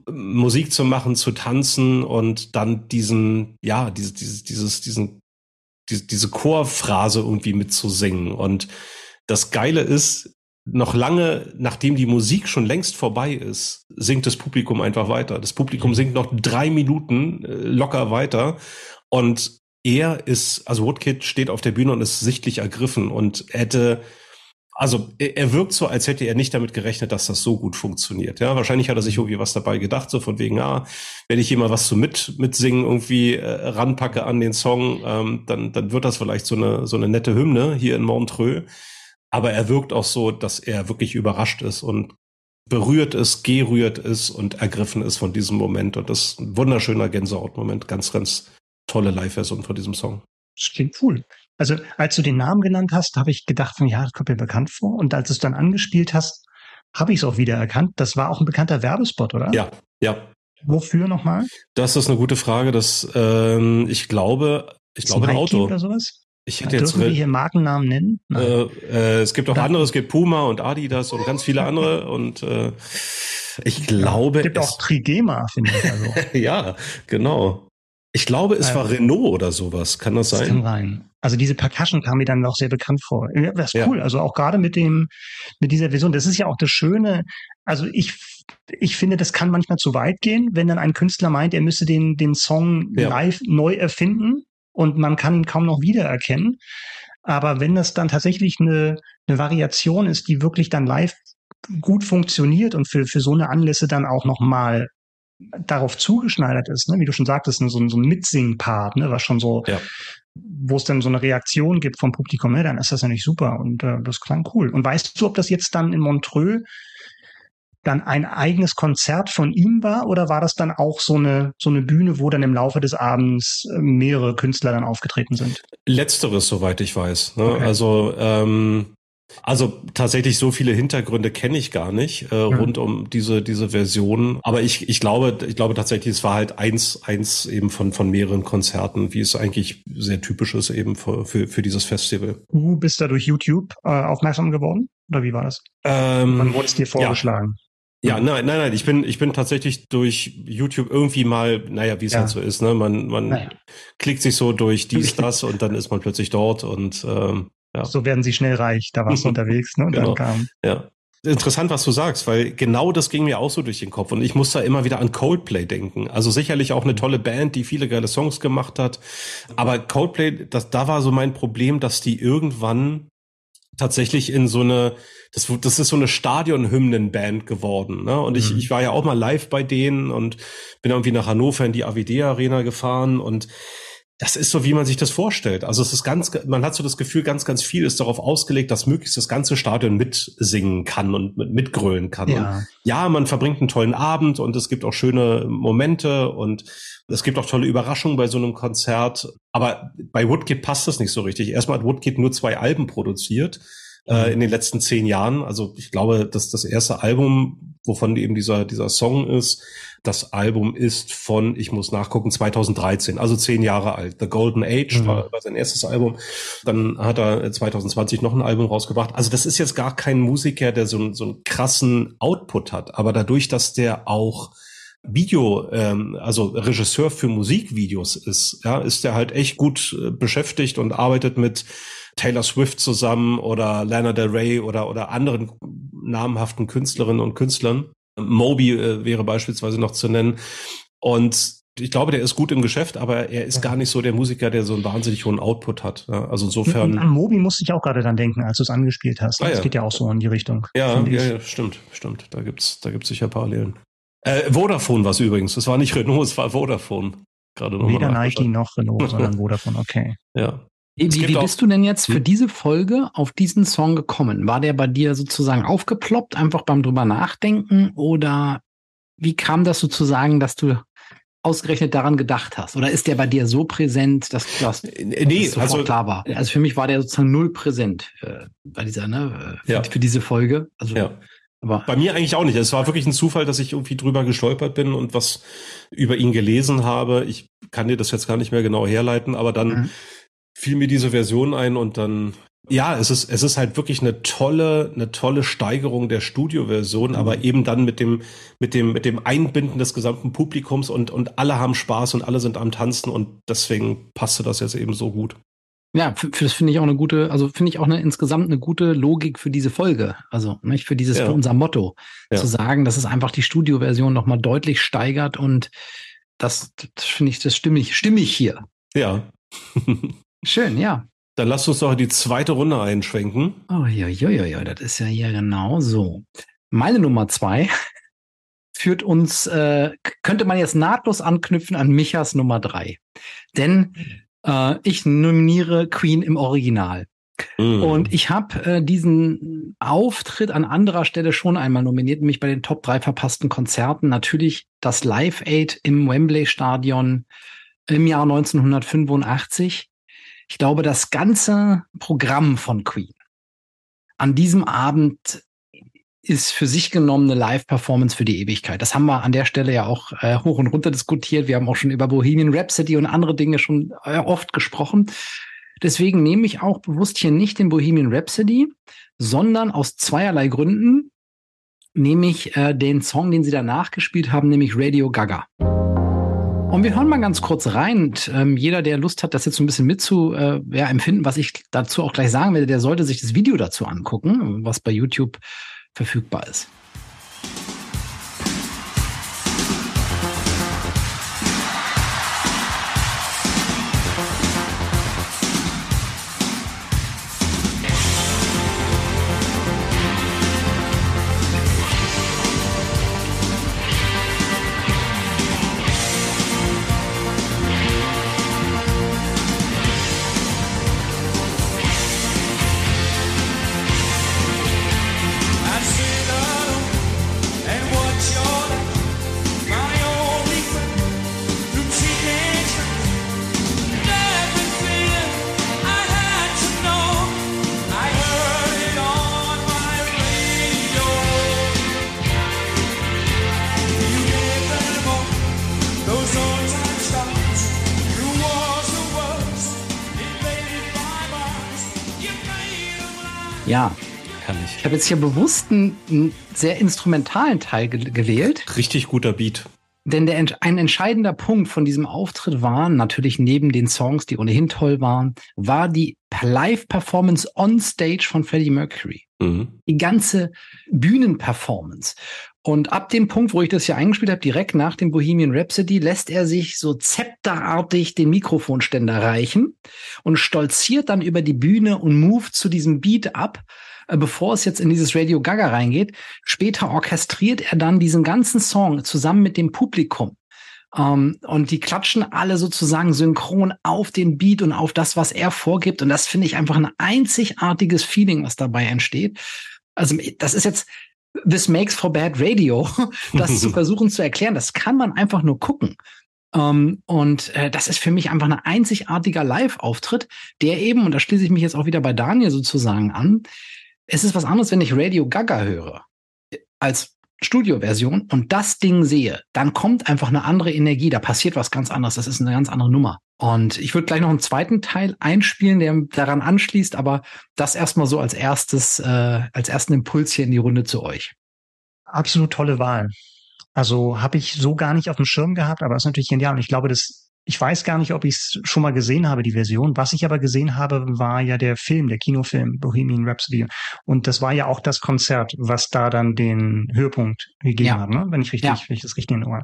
Musik zu machen, zu tanzen und dann diesen, ja, dieses, dieses, diesen, diese, diese Chorphrase irgendwie mitzusingen. Und das Geile ist, noch lange, nachdem die Musik schon längst vorbei ist, singt das Publikum einfach weiter. Das Publikum singt noch drei Minuten äh, locker weiter und er ist, also Woodkid steht auf der Bühne und ist sichtlich ergriffen und hätte, also er, er wirkt so, als hätte er nicht damit gerechnet, dass das so gut funktioniert. Ja, wahrscheinlich hat er sich irgendwie was dabei gedacht, so von wegen, ah, wenn ich hier mal was zu mit mitsingen irgendwie äh, ranpacke an den Song, ähm, dann dann wird das vielleicht so eine so eine nette Hymne hier in Montreux. Aber er wirkt auch so, dass er wirklich überrascht ist und berührt ist, gerührt ist und ergriffen ist von diesem Moment. Und das ist ein wunderschöner Gänsehautmoment. Ganz, ganz tolle Live-Version von diesem Song. Das klingt cool. Also, als du den Namen genannt hast, habe ich gedacht, von, ja, das kommt mir bekannt vor. Und als du es dann angespielt hast, habe ich es auch wieder erkannt. Das war auch ein bekannter Werbespot, oder? Ja, ja. Wofür nochmal? Das ist eine gute Frage. Das, ähm, ich glaube, ich glaube ein Nike Auto. oder sowas? Ich hätte jetzt Dürfen wir hier Markennamen nennen? Äh, äh, es gibt auch Da- andere, es gibt Puma und Adidas und ganz viele andere und äh, ich glaube, Es gibt es, auch Trigema, finde ich. Also. ja, genau. Ich glaube, es war Also- Renault oder sowas. Kann das Das kann sein? Also diese Percussion kam mir dann auch sehr bekannt vor. Ja, Das ist Ja. cool. Also auch gerade mit dem, mit dieser Version. Das ist ja auch das Schöne. Also ich, ich finde, das kann manchmal zu weit gehen, wenn dann ein Künstler meint, er müsse den, den Song Ja. live neu erfinden und man kann ihn kaum noch wiedererkennen. Aber wenn das dann tatsächlich eine, eine Variation ist, die wirklich dann live gut funktioniert und für, für so eine Anlässe dann auch nochmal darauf zugeschneidert ist, ne? wie du schon sagtest, so, ein- so ein Mitsing-Part, ne? was schon so, Ja. wo es dann so eine Reaktion gibt vom Publikum, ne? dann ist das ja nicht super und äh, das klang cool. Und weißt du, ob das jetzt dann in Montreux dann ein eigenes Konzert von ihm war oder war das dann auch so eine so eine Bühne, wo dann im Laufe des Abends äh, mehrere Künstler dann aufgetreten sind? Letzteres, soweit ich weiß. Ne? Okay. Also, ähm, also tatsächlich so viele Hintergründe kenne ich gar nicht äh, rund um diese diese Version. Aber ich ich glaube ich glaube tatsächlich es war halt eins eins eben von von mehreren Konzerten, wie es eigentlich sehr typisch ist eben für für, für dieses Festival. Du bist da durch YouTube äh, aufmerksam geworden oder wie war das? Ähm, Wann wurde es dir vorgeschlagen? Ja, nein, nein, nein. Ich bin, ich bin tatsächlich durch YouTube irgendwie mal, naja, wie es Ja. halt so ist, ne? Man, man Naja. klickt sich so durch dies, das und dann ist man plötzlich dort und ähm, ja. So werden sie schnell reich. Da warst du unterwegs, ne? Und Genau. dann kam. Ja. Interessant, was du sagst, weil genau das ging mir auch so durch den Kopf und ich muss da immer wieder an Coldplay denken. Also sicherlich auch eine tolle Band, die viele geile Songs gemacht hat, aber Coldplay, das da war so mein Problem, dass die irgendwann tatsächlich in so eine das, das ist so eine Stadionhymnenband geworden. Ne? Und ich, Mhm. ich war ja auch mal live bei denen und bin irgendwie nach Hannover in die AWD Arena gefahren und das ist so, wie man sich das vorstellt. Also es ist ganz, man hat so das Gefühl, ganz, ganz viel ist darauf ausgelegt, dass möglichst das ganze Stadion mitsingen kann und mit, mitgrölen kann. Und Ja. ja, man verbringt einen tollen Abend und es gibt auch schöne Momente und es gibt auch tolle Überraschungen bei so einem Konzert. Aber bei Woodkid passt das nicht so richtig. Erstmal hat Woodkid nur zwei Alben produziert äh, in den letzten zehn Jahren. Also ich glaube, dass das erste Album, wovon eben dieser, dieser Song ist, das Album ist von, ich muss nachgucken, 2013, also zehn Jahre alt. The Golden Age Mhm. war, war sein erstes Album. Dann hat er 2020 noch ein Album rausgebracht. Also das ist jetzt gar kein Musiker, der so, einen- so einen krassen Output hat. Aber dadurch, dass der auch Video, ähm, also Regisseur für Musikvideos ist, ja, ist der halt echt gut äh, beschäftigt und arbeitet mit Taylor Swift zusammen oder Lana Del Rey oder oder anderen namhaften Künstlerinnen und Künstlern. Moby äh, wäre beispielsweise noch zu nennen. Und ich glaube, der ist gut im Geschäft, aber er ist gar nicht so der Musiker, der so einen wahnsinnig hohen Output hat. Ja, also An insofern. Mobi musste ich auch gerade dann denken, als du es angespielt hast. Ah, das ja. geht ja auch so in die Richtung. Ja, ja, ja, stimmt, stimmt. Da gibt's, da gibt's sicher Parallelen. Äh, Vodafone war es übrigens. Es war nicht Renault, es war Vodafone. Gerade noch Weder Nike noch Renault, sondern Vodafone. Okay. Ja. Wie, wie, bist du denn jetzt für Hm? diese Folge auf diesen Song gekommen? War der bei dir sozusagen aufgeploppt, einfach beim drüber nachdenken? Oder wie kam das sozusagen, dass du ausgerechnet daran gedacht hast? Oder ist der bei dir so präsent, dass das Äh, Nee, sofort also klar war? Also für mich war der sozusagen null präsent äh, bei dieser, ne, äh, für, Ja. für diese Folge. Also, Ja. aber Bei mir eigentlich auch nicht. Es war wirklich ein Zufall, dass ich irgendwie drüber gestolpert bin und was über ihn gelesen habe. Ich kann dir das jetzt gar nicht mehr genau herleiten, aber dann Mhm. Fiel mir diese Version ein und dann ja, es ist es ist halt wirklich eine tolle eine tolle Steigerung der Studioversion, aber eben dann mit dem mit dem mit dem Einbinden des gesamten Publikums und und alle haben Spaß und alle sind am tanzen und deswegen passte das jetzt eben so gut. Ja, das finde ich auch eine gute, also finde ich auch eine insgesamt eine gute Logik für diese Folge. Also nicht für dieses, Ja. für unser Motto, Ja. zu sagen, dass es einfach die Studioversion nochmal deutlich steigert und das, das finde ich, das stimmig, stimmig hier. Ja. Schön, ja. Dann lasst uns doch die zweite Runde einschwenken. Oh, ja, ja, ja, ja, das ist ja hier genau so. Meine Nummer zwei führt uns, äh, könnte man jetzt nahtlos anknüpfen an Michas Nummer drei. Denn äh, ich nominiere Queen im Original. Mhm. Und ich habe äh, diesen Auftritt an anderer Stelle schon einmal nominiert, nämlich bei den Top 3 verpassten Konzerten. Natürlich das Live Aid im Wembley Stadion im Jahr 1985. Ich glaube, das ganze Programm von Queen an diesem Abend ist für sich genommen eine Live-Performance für die Ewigkeit. Das haben wir an der Stelle ja auch äh, hoch und runter diskutiert. Wir haben auch schon über Bohemian Rhapsody und andere Dinge schon äh, oft gesprochen. Deswegen nehme ich auch bewusst hier nicht den Bohemian Rhapsody, sondern aus zweierlei Gründen nehme ich äh, den Song, den sie danach gespielt haben, nämlich Radio Gaga. Und wir hören mal ganz kurz rein. Und, ähm, jeder, der Lust hat, das jetzt so ein bisschen mitzu äh, ja, was ich dazu auch gleich sagen werde, der sollte sich das Video dazu angucken, was bei YouTube verfügbar ist. Jetzt hier bewusst einen, sehr instrumentalen Teil ge gewählt. Richtig guter Beat. Denn der, ein entscheidender Punkt von diesem Auftritt war, natürlich neben den Songs, die ohnehin toll waren, war die Live-Performance on Stage von Freddie Mercury. Mhm. Die ganze Bühnenperformance. Und ab dem Punkt, wo ich das hier eingespielt habe, direkt nach dem Bohemian Rhapsody, lässt er sich so zepterartig den Mikrofonständer reichen und stolziert dann über die Bühne und moved zu diesem Beat ab, bevor es jetzt in dieses Radio Gaga reingeht. Später orchestriert er dann diesen ganzen Song zusammen mit dem Publikum. Ähm, und die klatschen alle sozusagen synchron auf den Beat und auf das, was er vorgibt. Und das finde ich einfach ein einzigartiges Feeling, was dabei entsteht. Also das ist jetzt This makes for bad radio, das zu versuchen zu erklären. Das kann man einfach nur gucken. Ähm, und äh, das ist für mich einfach ein einzigartiger Live-Auftritt, der eben, und da schließe ich mich jetzt auch wieder bei Daniel sozusagen an, es ist was anderes, wenn ich Radio Gaga höre als Studioversion und das Ding sehe, dann kommt einfach eine andere Energie, da passiert was ganz anderes, das ist eine ganz andere Nummer. Und ich würde gleich noch einen zweiten Teil einspielen, der daran anschließt, aber das erstmal so als erstes, äh, als ersten Impuls hier in die Runde zu euch. Absolut tolle Wahl. Also habe ich so gar nicht auf dem Schirm gehabt, aber ist natürlich genial. Und ich glaube, das, ich weiß gar nicht, ob ich es schon mal gesehen habe, die Version. Was ich aber gesehen habe, war ja der Film, der Kinofilm Bohemian Rhapsody. Und das war ja auch das Konzert, was da dann den Höhepunkt gegeben Ja. hat, ne? wenn ich richtig, Ja. wenn ich das richtig in Ohren.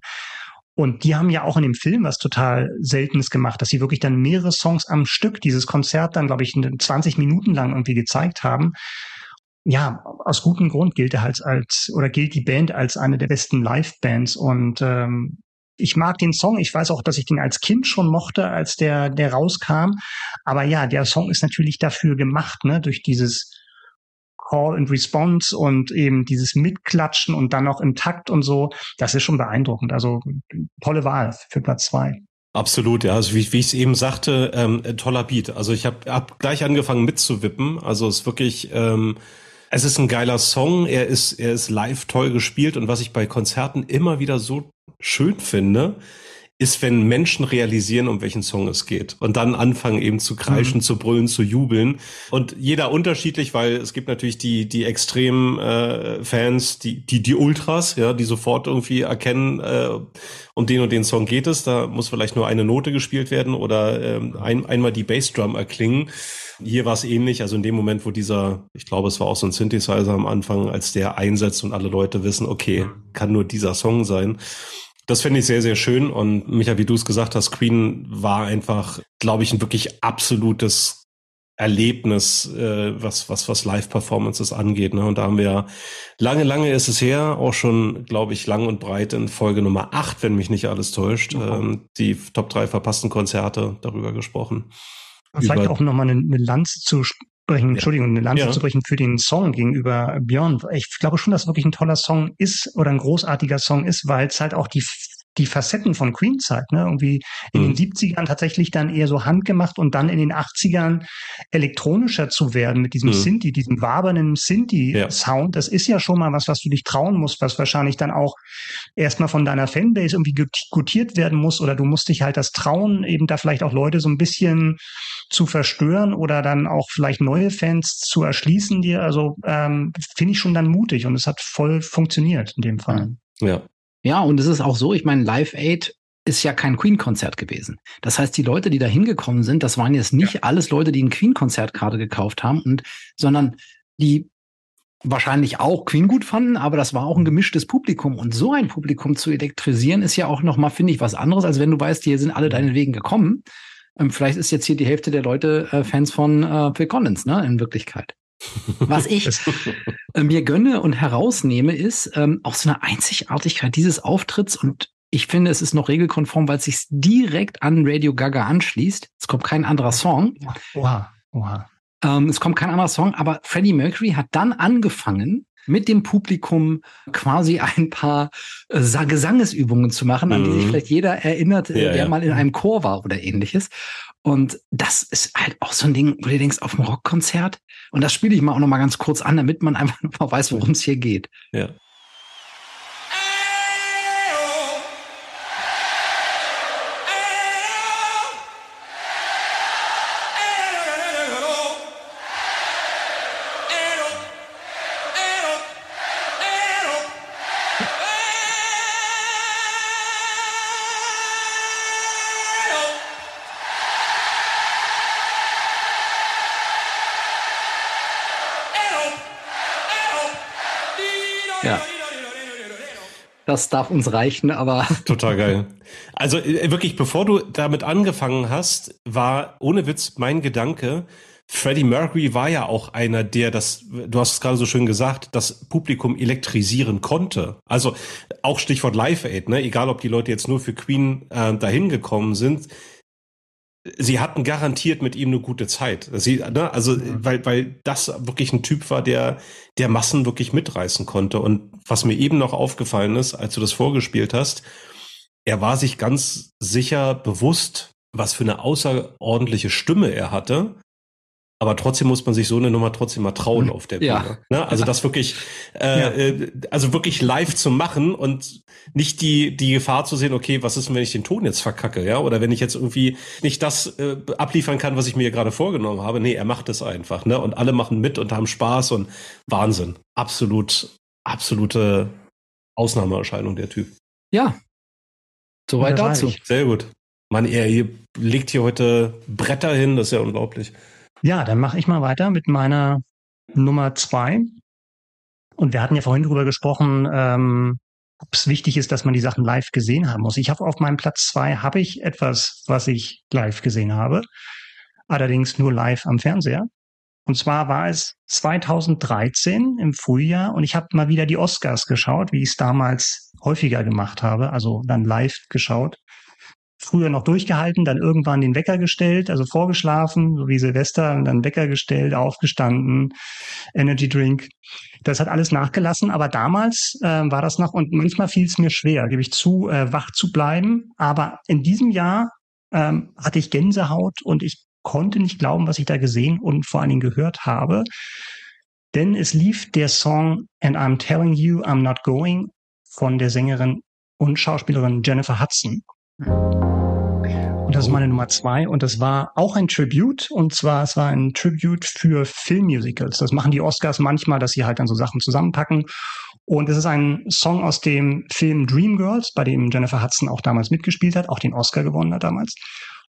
Und die haben ja auch in dem Film was total Seltenes gemacht, dass sie wirklich dann mehrere Songs am Stück dieses Konzert dann, glaube ich, 20 Minuten lang irgendwie gezeigt haben. Ja, aus gutem Grund gilt er halt als oder gilt die Band als eine der besten Live-Bands und ähm, ich mag den Song. Ich weiß auch, dass ich den als Kind schon mochte, als der der rauskam. Aber ja, der Song ist natürlich dafür gemacht, ne, durch dieses Call and Response und eben dieses Mitklatschen und dann noch im Takt und so. Das ist schon beeindruckend. Also tolle Wahl für Platz zwei. Absolut, ja. Also wie, wie ich es eben sagte, ähm, ein toller Beat. Also ich habe hab gleich angefangen mitzuwippen. Also es ist wirklich, ähm, es ist ein geiler Song. Er ist, er ist live toll gespielt. Und was ich bei Konzerten immer wieder so schön finde, ist, wenn Menschen realisieren, um welchen Song es geht und dann anfangen eben zu kreischen, Mhm. zu brüllen, zu jubeln und jeder unterschiedlich, weil es gibt natürlich die die extremen äh, Fans, die die die Ultras, ja, die sofort irgendwie erkennen, äh, um den und den Song geht es. Da muss vielleicht nur eine Note gespielt werden oder ähm, ein, einmal die Bassdrum erklingen. Hier war es ähnlich, also in dem Moment, wo dieser, ich glaube, es war auch so ein Synthesizer am Anfang, als der einsetzt und alle Leute wissen, okay, kann nur dieser Song sein. Das finde ich sehr, sehr schön. Und Micha, wie du es gesagt hast, Queen war einfach, glaube ich, ein wirklich absolutes Erlebnis, äh, was, was, was Live-Performances angeht. Ne? Und da haben wir ja lange, lange ist es her, auch schon, glaube ich, lang und breit in Folge Nummer 8, wenn mich nicht alles täuscht, ähm, die Top 3 verpassten Konzerte darüber gesprochen. Vielleicht auch nochmal eine, eine Lanze zu sprechen, Entschuldigung, eine Lanze Ja. zu brechen für den Song gegenüber Björn. Ich glaube schon, dass es wirklich ein toller Song ist oder ein großartiger Song ist, weil es halt auch die die Facetten von Queen zeigt, ne? Irgendwie in Mhm. den 70ern tatsächlich dann eher so handgemacht und dann in den 80ern elektronischer zu werden mit diesem Mhm. Synthi, diesem wabernden Synthi-Sound. Das ist ja schon mal was, was du dich trauen musst, was wahrscheinlich dann auch erstmal von deiner Fanbase irgendwie gut- gutiert werden muss oder du musst dich halt das trauen, eben da vielleicht auch Leute so ein bisschen zu verstören oder dann auch vielleicht neue Fans zu erschließen dir. Also ähm, finde ich schon dann mutig und es hat voll funktioniert in dem Fall. Ja. Ja, und es ist auch so, ich meine, Live Aid ist ja kein Queen-Konzert gewesen. Das heißt, die Leute, die da hingekommen sind, das waren jetzt nicht alles Leute, die ein Queen-Konzert gerade gekauft haben, und, sondern die wahrscheinlich auch Queen gut fanden, aber das war auch ein gemischtes Publikum. Und so ein Publikum zu elektrisieren, ist ja auch nochmal, finde ich, was anderes, als wenn du weißt, hier sind alle deinen Wegen gekommen. Ähm, vielleicht ist jetzt hier die Hälfte der Leute äh, Fans von äh, Phil Collins, ne, in Wirklichkeit. Was ich äh, mir gönne und herausnehme, ist ähm, auch so eine Einzigartigkeit dieses Auftritts und ich finde, es ist noch regelkonform, weil es sich direkt an Radio Gaga anschließt. Es kommt kein anderer Song. Oha, oha. Ähm, es kommt kein anderer Song, aber Freddie Mercury hat dann angefangen, mit dem Publikum quasi ein paar äh, Sa- Gesangesübungen zu machen, an die sich Mhm. vielleicht jeder erinnert, äh, Ja, der ja. mal in einem Chor war oder ähnliches. Und das ist halt auch so ein Ding, wo du denkst, auf dem Rockkonzert. Und das spiele ich mal auch noch mal ganz kurz an, damit man einfach noch mal weiß, worum es hier geht. Ja. Das darf uns reichen, aber Total geil. Also äh, wirklich, bevor du damit angefangen hast, war ohne Witz mein Gedanke, Freddie Mercury war ja auch einer, der das, du hast es gerade so schön gesagt, das Publikum elektrisieren konnte. Also auch Stichwort Live Aid, ne? Egal, ob die Leute jetzt nur für Queen äh, dahin gekommen sind, sie hatten garantiert mit ihm eine gute Zeit. Sie, ne, also, weil, weil das wirklich ein Typ war, der, der Massen wirklich mitreißen konnte. Und was mir eben noch aufgefallen ist, als du das vorgespielt hast, er war sich ganz sicher bewusst, was für eine außerordentliche Stimme er hatte. Aber trotzdem muss man sich so eine Nummer trotzdem mal trauen auf der Bühne. Ja. Ne? Also das wirklich, äh, Ja. äh, also wirklich live zu machen und nicht die die Gefahr zu sehen, okay, was ist denn, wenn ich den Ton jetzt verkacke, ja? Oder wenn ich jetzt irgendwie nicht das äh, abliefern kann, was ich mir gerade vorgenommen habe. Nee, er macht es einfach, ne? Und alle machen mit und haben Spaß und Wahnsinn. Absolut, absolute Ausnahmeerscheinung der Typ. ja. Soweit dazu. Sehr gut. Mann, er legt hier heute Bretter hin, das ist ja unglaublich. Ja, dann mache ich mal weiter mit meiner Nummer zwei. Und wir hatten ja vorhin drüber gesprochen, ähm, ob es wichtig ist, dass man die Sachen live gesehen haben muss. Ich habe auf meinem Platz zwei habe ich etwas, was ich live gesehen habe, allerdings nur live am Fernseher. Und zwar war es 2013 im Frühjahr und ich habe mal wieder die Oscars geschaut, wie ich es damals häufiger gemacht habe, also dann live geschaut. Früher noch durchgehalten, dann irgendwann den Wecker gestellt, also vorgeschlafen, so wie Silvester, und dann Wecker gestellt, aufgestanden, Energy Drink. Das hat alles nachgelassen, aber damals äh, war das noch, und manchmal fiel es mir schwer, gebe ich zu, äh, wach zu bleiben. Aber in diesem Jahr ähm, hatte ich Gänsehaut und ich konnte nicht glauben, was ich da gesehen und vor allen Dingen gehört habe. Denn es lief der Song And I'm Telling You I'm Not Going von der Sängerin und Schauspielerin Jennifer Hudson. Und das ist meine Nummer zwei. Und das war auch ein Tribute. Und zwar, es war ein Tribute für Filmmusicals. Das machen die Oscars manchmal, dass sie halt dann so Sachen zusammenpacken. Und es ist ein Song aus dem Film Dreamgirls, bei dem Jennifer Hudson auch damals mitgespielt hat, auch den Oscar gewonnen hat damals.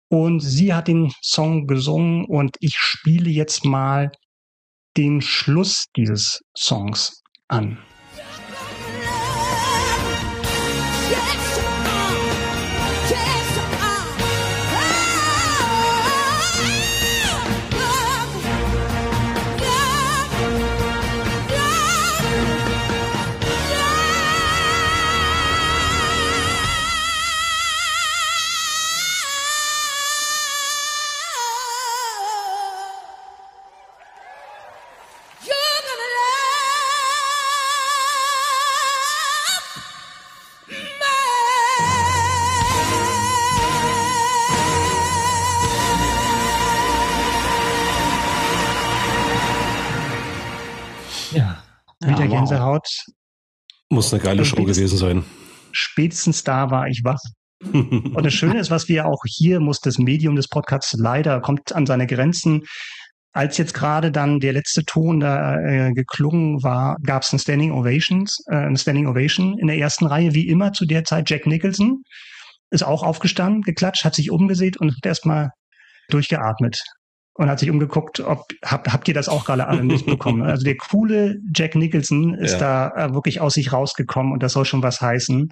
Und sie hat den Song gesungen und ich spiele jetzt mal den Schluss dieses Songs an. Gänsehaut. Muss eine geile Show gewesen sein. Spätestens da war ich wach. Und das Schöne ist, was wir auch hier muss das Medium des Podcasts leider kommt an seine Grenzen. Als jetzt gerade dann der letzte Ton da äh, geklungen war, gab es ein Standing Ovations, äh, eine Standing Ovation in der ersten Reihe, wie immer zu der Zeit Jack Nicholson ist auch aufgestanden, geklatscht, hat sich umgesehen und hat erstmal durchgeatmet und hat sich umgeguckt, ob habt, habt ihr das auch gerade alle mitbekommen? Also der coole Jack Nicholson ist Ja. da äh, wirklich aus sich rausgekommen und das soll schon was heißen.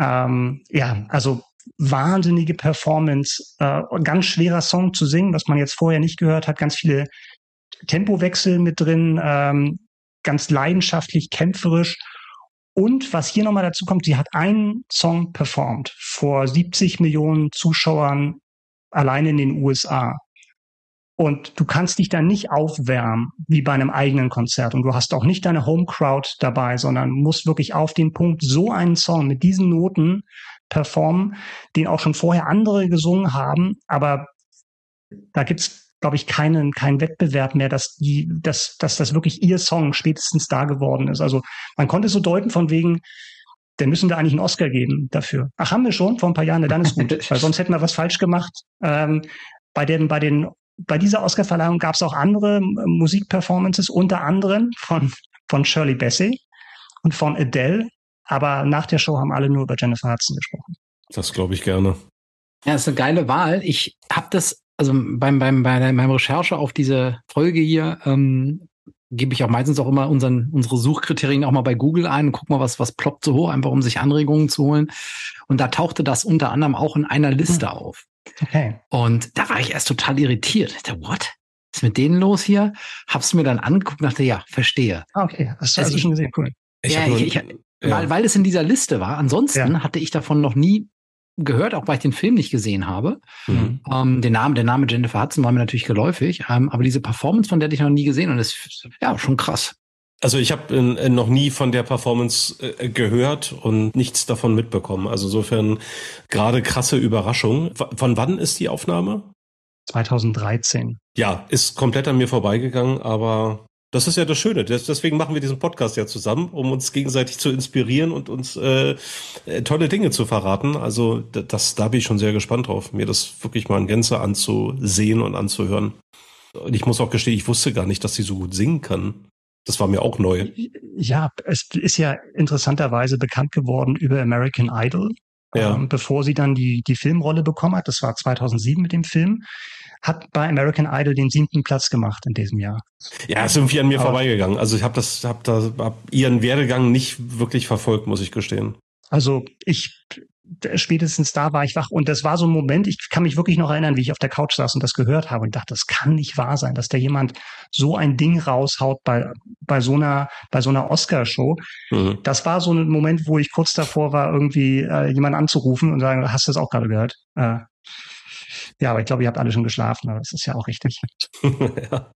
Ähm, ja, also wahnsinnige Performance, äh, ganz schwerer Song zu singen, was man jetzt vorher nicht gehört hat, ganz viele Tempowechsel mit drin, ähm, ganz leidenschaftlich, kämpferisch. Und was hier nochmal dazu kommt, sie hat einen Song performt vor 70 Millionen Zuschauern allein in den USA. Und du kannst dich dann nicht aufwärmen wie bei einem eigenen Konzert. Und du hast auch nicht deine Home Crowd dabei, sondern musst wirklich auf den Punkt so einen Song mit diesen Noten performen, den auch schon vorher andere gesungen haben. Aber da gibt's, glaube ich, keinen, keinen Wettbewerb mehr, dass die, dass, dass das wirklich ihr Song spätestens da geworden ist. Also man konnte es so deuten von wegen, dann müssen wir eigentlich einen Oscar geben dafür. Ach, haben wir schon vor ein paar Jahren, dann ist gut, weil sonst hätten wir was falsch gemacht. Ähm, bei den, bei den, bei dieser Oscarverleihung gab es auch andere ähm, Musikperformances, unter anderem von, von Shirley Bassey und von Adele. Aber nach der Show haben alle nur über Jennifer Hudson gesprochen. Das glaube ich gerne. Ja, ist eine geile Wahl. Ich habe das, also beim, beim, bei beim Recherche auf diese Folge hier, ähm, gebe ich auch meistens auch immer unseren, unsere Suchkriterien auch mal bei Google ein und guck mal, was, was ploppt so hoch, einfach um sich Anregungen zu holen. Und da tauchte das unter anderem auch in einer Liste auf. Okay. Und da war ich erst total irritiert. Ich dachte, what? Was ist mit denen los hier? Hab's mir dann angeguckt und dachte, ja, verstehe. Ah, okay. Hast du Also also ich- schon gesehen? Cool. ja, hab nur- ich, ich, ja. weil, weil es in dieser Liste war. Ansonsten Ja. hatte ich davon noch nie gehört, auch weil ich den Film nicht gesehen habe. Mhm. Ähm, den Namen, der Name Jennifer Hudson war mir natürlich geläufig, ähm, aber diese Performance, von der hatte ich noch nie gesehen und das ist ja schon krass. Also ich habe äh, noch nie von der Performance äh, gehört und nichts davon mitbekommen. Also insofern gerade krasse Überraschung. Von wann ist die Aufnahme? 2013. Ja, ist komplett an mir vorbeigegangen, aber das ist ja das Schöne. Deswegen machen wir diesen Podcast ja zusammen, um uns gegenseitig zu inspirieren und uns äh, äh, tolle Dinge zu verraten. Also das, da bin ich schon sehr gespannt drauf, mir das wirklich mal in Gänze anzusehen und anzuhören. Und ich muss auch gestehen, ich wusste gar nicht, dass sie so gut singen kann. Das war mir auch neu. Ja, es ist ja interessanterweise bekannt geworden über American Idol, Ja. ähm, bevor sie dann die, die Filmrolle bekommen hat. Das war 2007 mit dem Film. Hat bei American Idol den siebten Platz gemacht in diesem Jahr. Ja, ist irgendwie an mir Aber- vorbeigegangen. Also ich habe das, habe da, hab ihren Werdegang nicht wirklich verfolgt, muss ich gestehen. Also ich spätestens da war ich wach. Und das war so ein Moment, ich kann mich wirklich noch erinnern, wie ich auf der Couch saß und das gehört habe und dachte, das kann nicht wahr sein, dass da jemand so ein Ding raushaut bei, bei so einer, bei so einer Oscar-Show. Mhm. Das war so ein Moment, wo ich kurz davor war, irgendwie äh, jemanden anzurufen und sagen, hast du das auch gerade gehört? Äh, ja, aber ich glaube, ihr habt alle schon geschlafen, aber das ist ja auch richtig. ja.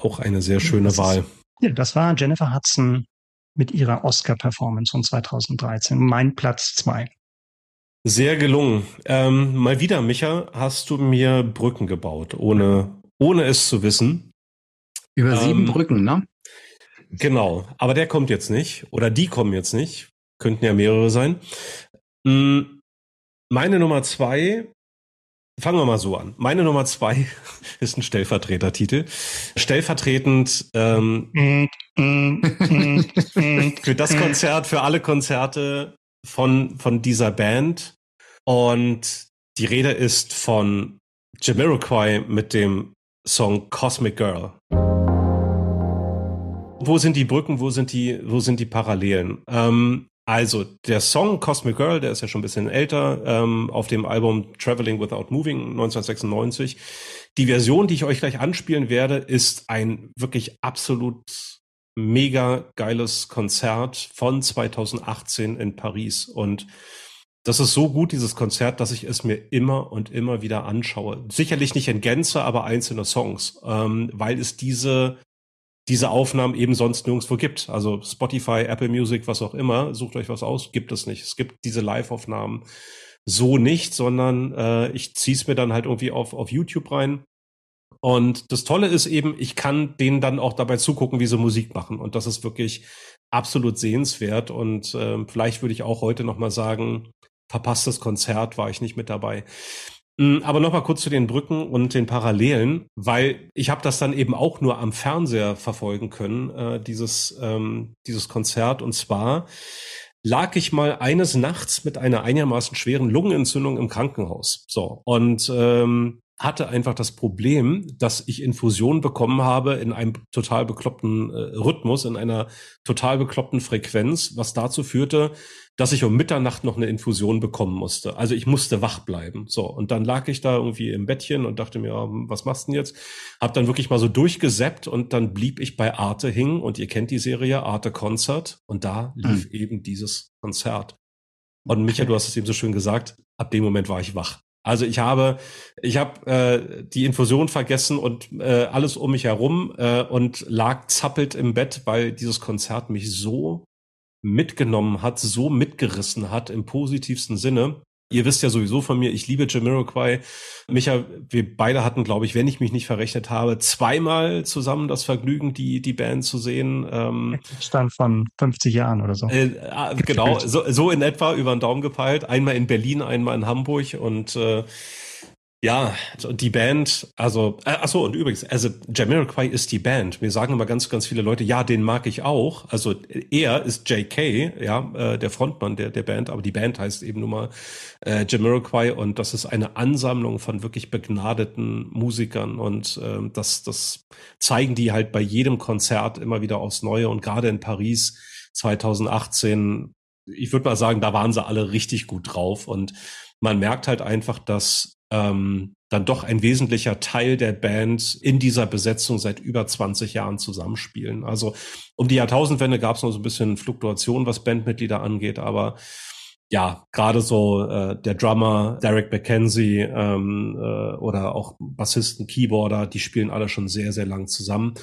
Auch eine sehr schöne Das ist- Wahl. Ja, das war Jennifer Hudson mit ihrer Oscar-Performance von 2013. Mein Platz zwei. Sehr gelungen. Ähm, mal wieder, Micha, hast du mir Brücken gebaut, ohne, ohne es zu wissen. Über sieben Ähm, Brücken, ne? Genau, aber der kommt jetzt nicht. Oder die kommen jetzt nicht. Könnten ja mehrere sein. Mm, Meine Nummer zwei, fangen wir mal so an. Meine Nummer zwei ist ein Stellvertretertitel. Stellvertretend ähm, für das Konzert, für alle Konzerte von, von dieser Band. Und die Rede ist von Jamiroquai mit dem Song Cosmic Girl. Wo sind die Brücken, wo sind die, wo sind die Parallelen? Ähm, also, der Song Cosmic Girl, der ist ja schon ein bisschen älter, ähm, auf dem Album Traveling Without Moving 1996. Die Version, die ich euch gleich anspielen werde, ist ein wirklich absolut mega geiles Konzert von 2018 in Paris. Und das ist so gut, dieses Konzert, dass ich es mir immer und immer wieder anschaue. Sicherlich nicht in Gänze, aber einzelne Songs, ähm, weil es diese, diese Aufnahmen eben sonst nirgendwo gibt. Also Spotify, Apple Music, was auch immer, sucht euch was aus, gibt es nicht. Es gibt diese Live-Aufnahmen so nicht, sondern äh, ich ziehe es mir dann halt irgendwie auf, auf YouTube rein. Und das Tolle ist eben, ich kann denen dann auch dabei zugucken, wie sie Musik machen. Und das ist wirklich absolut sehenswert. Und ähm, vielleicht würde ich auch heute noch mal sagen, verpasstes Konzert war ich nicht mit dabei. Mm, Aber noch mal kurz zu den Brücken und den Parallelen, weil ich habe das dann eben auch nur am Fernseher verfolgen können, äh, dieses, ähm, dieses Konzert. Und zwar lag ich mal eines Nachts mit einer einigermaßen schweren Lungenentzündung im Krankenhaus. So und ähm, hatte einfach das Problem, dass ich Infusionen bekommen habe in einem total bekloppten äh, Rhythmus, in einer total bekloppten Frequenz, was dazu führte, dass ich um Mitternacht noch eine Infusion bekommen musste. Also ich musste wach bleiben. So, und dann lag ich da irgendwie im Bettchen und dachte mir, ja, hm, was machst du denn jetzt? Hab dann wirklich mal so durchgeseppt und dann blieb ich bei Arte hing und ihr kennt die Serie Arte Concert und da lief eben dieses Konzert. Und Micha, du hast es eben so schön gesagt, ab dem Moment war ich wach. Also ich habe, ich habe äh, die Infusion vergessen und äh, alles um mich herum äh, und lag zappelt im Bett, weil dieses Konzert mich so mitgenommen hat, so mitgerissen hat im positivsten Sinne. Ihr wisst ja sowieso von mir, ich liebe Jamiroquai. Micha, wir beide hatten, glaube ich, wenn ich mich nicht verrechnet habe, zweimal zusammen das Vergnügen, die, die Band zu sehen. Ähm, Stand von 50 Jahren oder so. äh, ah, genau, so, so in etwa über den Daumen gepeilt. Einmal in Berlin, einmal in Hamburg und äh, ja, und die Band, also, äh, ach so, und übrigens, also Jamiroquai ist die Band. Mir sagen immer ganz, ganz viele Leute, ja, den mag ich auch. Also er ist JK, ja, äh, der Frontmann der, der Band, aber die Band heißt eben nun mal äh, Jamiroquai und das ist eine Ansammlung von wirklich begnadeten Musikern und ähm, das, das zeigen die halt bei jedem Konzert immer wieder aufs Neue und gerade in Paris 2018, ich würde mal sagen, da waren sie alle richtig gut drauf und man merkt halt einfach, dass ähm, dann doch ein wesentlicher Teil der Band in dieser Besetzung seit über 20 Jahren zusammenspielen. Also um die Jahrtausendwende gab es noch so ein bisschen Fluktuation, was Bandmitglieder angeht, aber ja, gerade so äh, der Drummer Derek McKenzie ähm, äh, oder auch Bassisten, Keyboarder, die spielen alle schon sehr, sehr lang zusammen.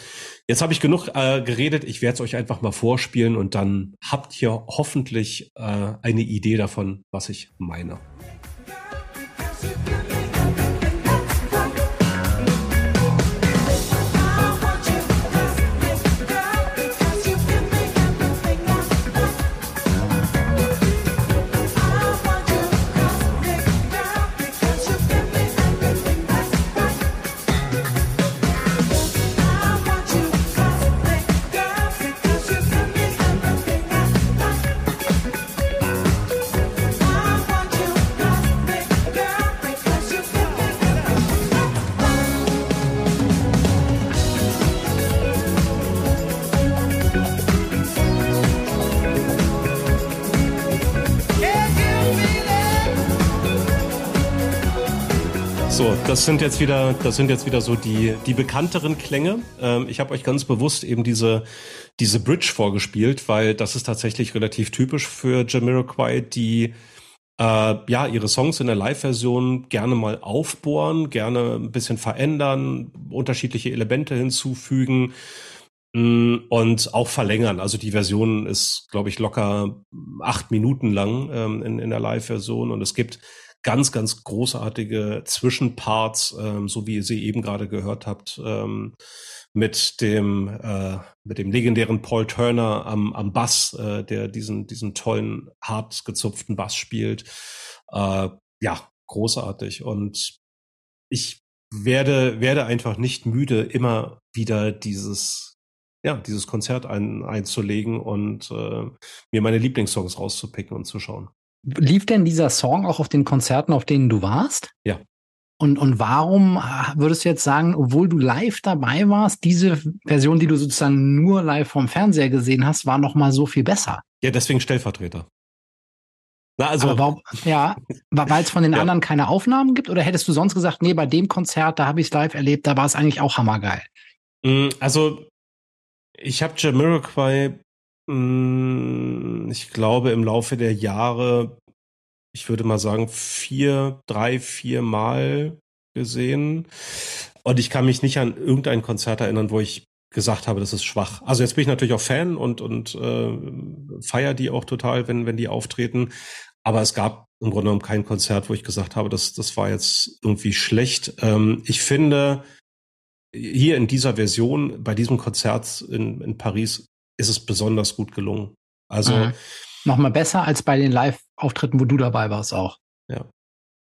Jetzt habe ich genug äh, geredet. Ich werde es euch einfach mal vorspielen und dann habt ihr hoffentlich äh, eine Idee davon, was ich meine. Das sind jetzt wieder, das sind jetzt wieder so die die bekannteren Klänge. Ähm, ich habe euch ganz bewusst eben diese diese Bridge vorgespielt, weil das ist tatsächlich relativ typisch für Jamiroquai, die äh, ja ihre Songs in der Live-Version gerne mal aufbohren, gerne ein bisschen verändern, unterschiedliche Elemente hinzufügen mh, und auch verlängern. Also die Version ist, glaube ich, locker acht Minuten lang ähm, in, in der Live-Version und es gibt ganz, ganz großartige Zwischenparts, ähm, so wie ihr sie eben gerade gehört habt, ähm, mit dem äh, mit dem legendären Paul Turner am, am Bass, äh, der diesen diesen tollen hart gezupften Bass spielt. Äh, ja, großartig und ich werde werde einfach nicht müde, immer wieder dieses ja dieses Konzert ein, einzulegen und äh, mir meine Lieblingssongs rauszupicken und zu schauen. Lief denn dieser Song auch auf den Konzerten, auf denen du warst? Ja. Und, und warum äh, würdest du jetzt sagen, obwohl du live dabei warst, diese Version, die du sozusagen nur live vom Fernseher gesehen hast, war noch mal so viel besser? Ja, deswegen Stellvertreter. Na, also Aber warum, ja, weil es von den Ja. anderen keine Aufnahmen gibt? Oder hättest du sonst gesagt, nee, bei dem Konzert, da habe ich es live erlebt, da war es eigentlich auch hammergeil? Mm, Also, ich habe Jamiroquai, ich glaube, im Laufe der Jahre, ich würde mal sagen, vier, drei, vier Mal gesehen. Und ich kann mich nicht an irgendein Konzert erinnern, wo ich gesagt habe, das ist schwach. Also jetzt bin ich natürlich auch Fan und, und äh, feier die auch total, wenn, wenn die auftreten. Aber es gab im Grunde genommen kein Konzert, wo ich gesagt habe, das, das war jetzt irgendwie schlecht. Ähm, ich finde, hier in dieser Version, bei diesem Konzert in, in Paris, ist es besonders gut gelungen. Also, Mhm. Noch mal besser als bei den Live-Auftritten, wo du dabei warst auch. Ja.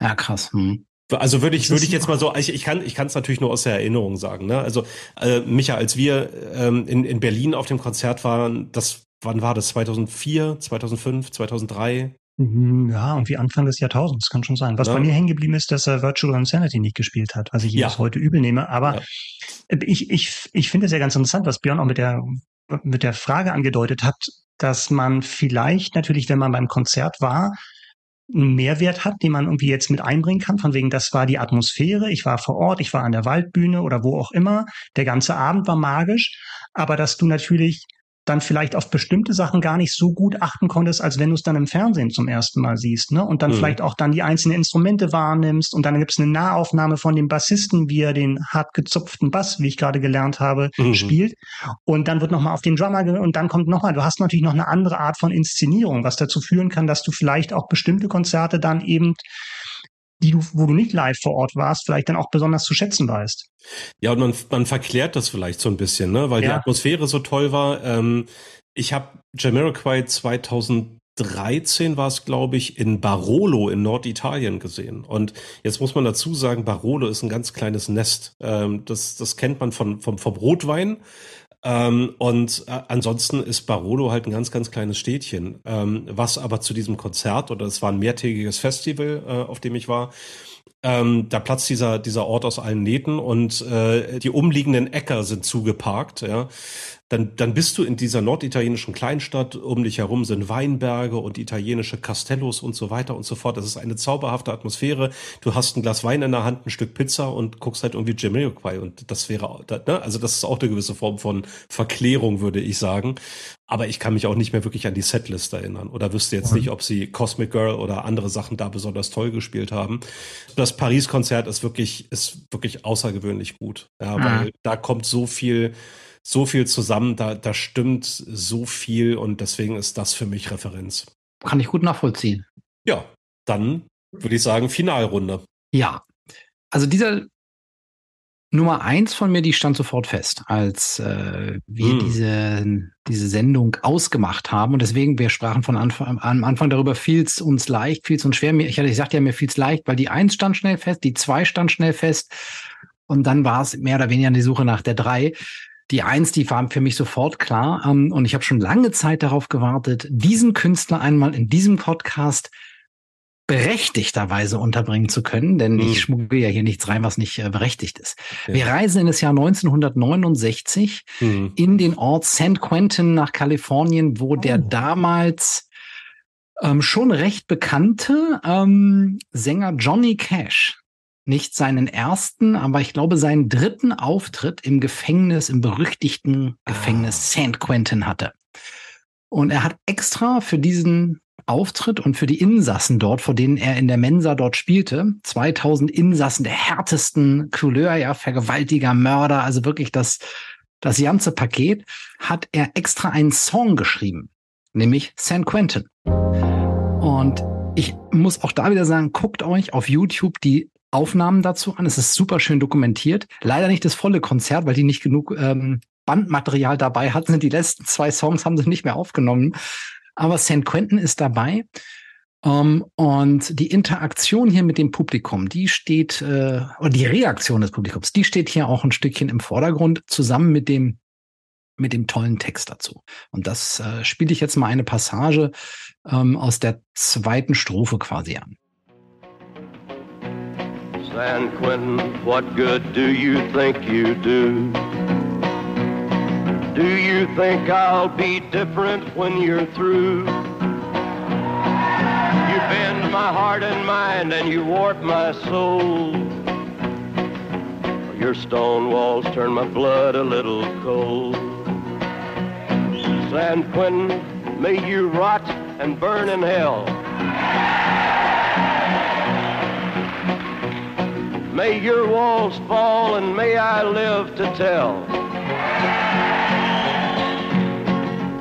Ja, krass. Hm. also würde ich, würde ich jetzt mal so, ich, ich kann, ich kann es natürlich nur aus der Erinnerung sagen. Ne? Also, äh, Micha, als wir ähm, in, in Berlin auf dem Konzert waren, das, wann war das? 2004, 2005, 2003? Mhm, Ja, irgendwie Anfang des Jahrtausends, kann schon sein. Was Ja. bei mir hängen geblieben ist, dass er Virtual Insanity nicht gespielt hat, was ich ihm Ja. bis heute übel nehme. Aber Ja. ich, ich, ich finde es ja ganz interessant, was Björn auch mit der, mit der Frage angedeutet hat, dass man vielleicht natürlich, wenn man beim Konzert war, einen Mehrwert hat, den man irgendwie jetzt mit einbringen kann, von wegen, das war die Atmosphäre, ich war vor Ort, ich war an der Waldbühne oder wo auch immer, der ganze Abend war magisch, aber dass du natürlich dann vielleicht auf bestimmte Sachen gar nicht so gut achten konntest, als wenn du es dann im Fernsehen zum ersten Mal siehst, ne? Und dann Mhm. vielleicht auch dann die einzelnen Instrumente wahrnimmst und dann gibt es eine Nahaufnahme von dem Bassisten, wie er den hart gezupften Bass, wie ich gerade gelernt habe, Mhm. spielt. Und dann wird nochmal auf den Drummer und dann kommt nochmal, du hast natürlich noch eine andere Art von Inszenierung, was dazu führen kann, dass du vielleicht auch bestimmte Konzerte dann eben, die du, wo du nicht live vor Ort warst, vielleicht dann auch besonders zu schätzen weißt. Ja, und man, man verklärt das vielleicht so ein bisschen, ne? weil die Ja. Atmosphäre so toll war. Ähm, ich habe Jamiroquai 2013 war es, glaube ich, in Barolo in Norditalien gesehen. Und jetzt muss man dazu sagen, Barolo ist ein ganz kleines Nest. Ähm, das, das kennt man von, vom, vom Rotwein. Ähm, und äh, ansonsten ist Barolo halt ein ganz, ganz kleines Städtchen. Ähm, was aber zu diesem Konzert, oder es war ein mehrtägiges Festival, äh, auf dem ich war, ähm, da platzt dieser, dieser Ort aus allen Nähten und äh, die umliegenden Äcker sind zugeparkt, ja. Dann, dann bist du in dieser norditalienischen Kleinstadt, um dich herum sind Weinberge und italienische Castellos und so weiter und so fort. Das ist eine zauberhafte Atmosphäre. Du hast ein Glas Wein in der Hand, ein Stück Pizza und guckst halt irgendwie Jamiroquai und das wäre, ne? also das ist auch eine gewisse Form von Verklärung, würde ich sagen. Aber ich kann mich auch nicht mehr wirklich an die Setlist erinnern oder wüsste jetzt nicht, ob sie Cosmic Girl oder andere Sachen da besonders toll gespielt haben. Das Paris-Konzert ist wirklich, ist wirklich außergewöhnlich gut. Ja, Mhm. weil da kommt so viel, so viel zusammen, da, da stimmt so viel und deswegen ist das für mich Referenz. Kann ich gut nachvollziehen. Ja, dann würde ich sagen, Finalrunde. Ja. Also dieser Nummer eins von mir, die stand sofort fest, als äh, wir Hm. diese, diese Sendung ausgemacht haben. Und deswegen, wir sprachen von Anfang, am Anfang darüber, fiel es uns leicht, fiel es uns schwer. Ich hatte, ich sagte ja, mir fiel es leicht, weil die eins stand schnell fest, die zwei stand schnell fest. Und dann war es mehr oder weniger an die Suche nach der drei. Die eins, die war für mich sofort klar. Ähm, und ich habe schon lange Zeit darauf gewartet, diesen Künstler einmal in diesem Podcast berechtigterweise unterbringen zu können, denn Hm. ich schmuggle ja hier nichts rein, was nicht äh, berechtigt ist. Ja. Wir reisen in das Jahr 1969 Hm. in den Ort San Quentin nach Kalifornien, wo der Oh. damals ähm, schon recht bekannte ähm, Sänger Johnny Cash nicht seinen ersten, aber ich glaube seinen dritten Auftritt im Gefängnis, im berüchtigten Gefängnis St. Quentin hatte. Und er hat extra für diesen Auftritt und für die Insassen dort, vor denen er in der Mensa dort spielte, 2000 Insassen der härtesten Couleur, ja, Vergewaltiger, Mörder, also wirklich das, das ganze Paket, hat er extra einen Song geschrieben, nämlich San Quentin. Und ich muss auch da wieder sagen, guckt euch auf YouTube die Aufnahmen dazu an. Es ist super schön dokumentiert. Leider nicht das volle Konzert, weil die nicht genug ähm, Bandmaterial dabei hatten. Die letzten zwei Songs haben sie nicht mehr aufgenommen. Aber St. Quentin ist dabei. Um, und die Interaktion hier mit dem Publikum, die steht, äh, oder die Reaktion des Publikums, die steht hier auch ein Stückchen im Vordergrund, zusammen mit dem, mit dem tollen Text dazu. Und das äh, spiele ich jetzt mal eine Passage ähm, aus der zweiten Strophe quasi an. San Quentin, what good do you think you do? Do you think I'll be different when you're through? You bend my heart and mind and you warp my soul. Your stone walls turn my blood a little cold. San Quentin, may you rot and burn in hell. May your walls fall and may I live to tell.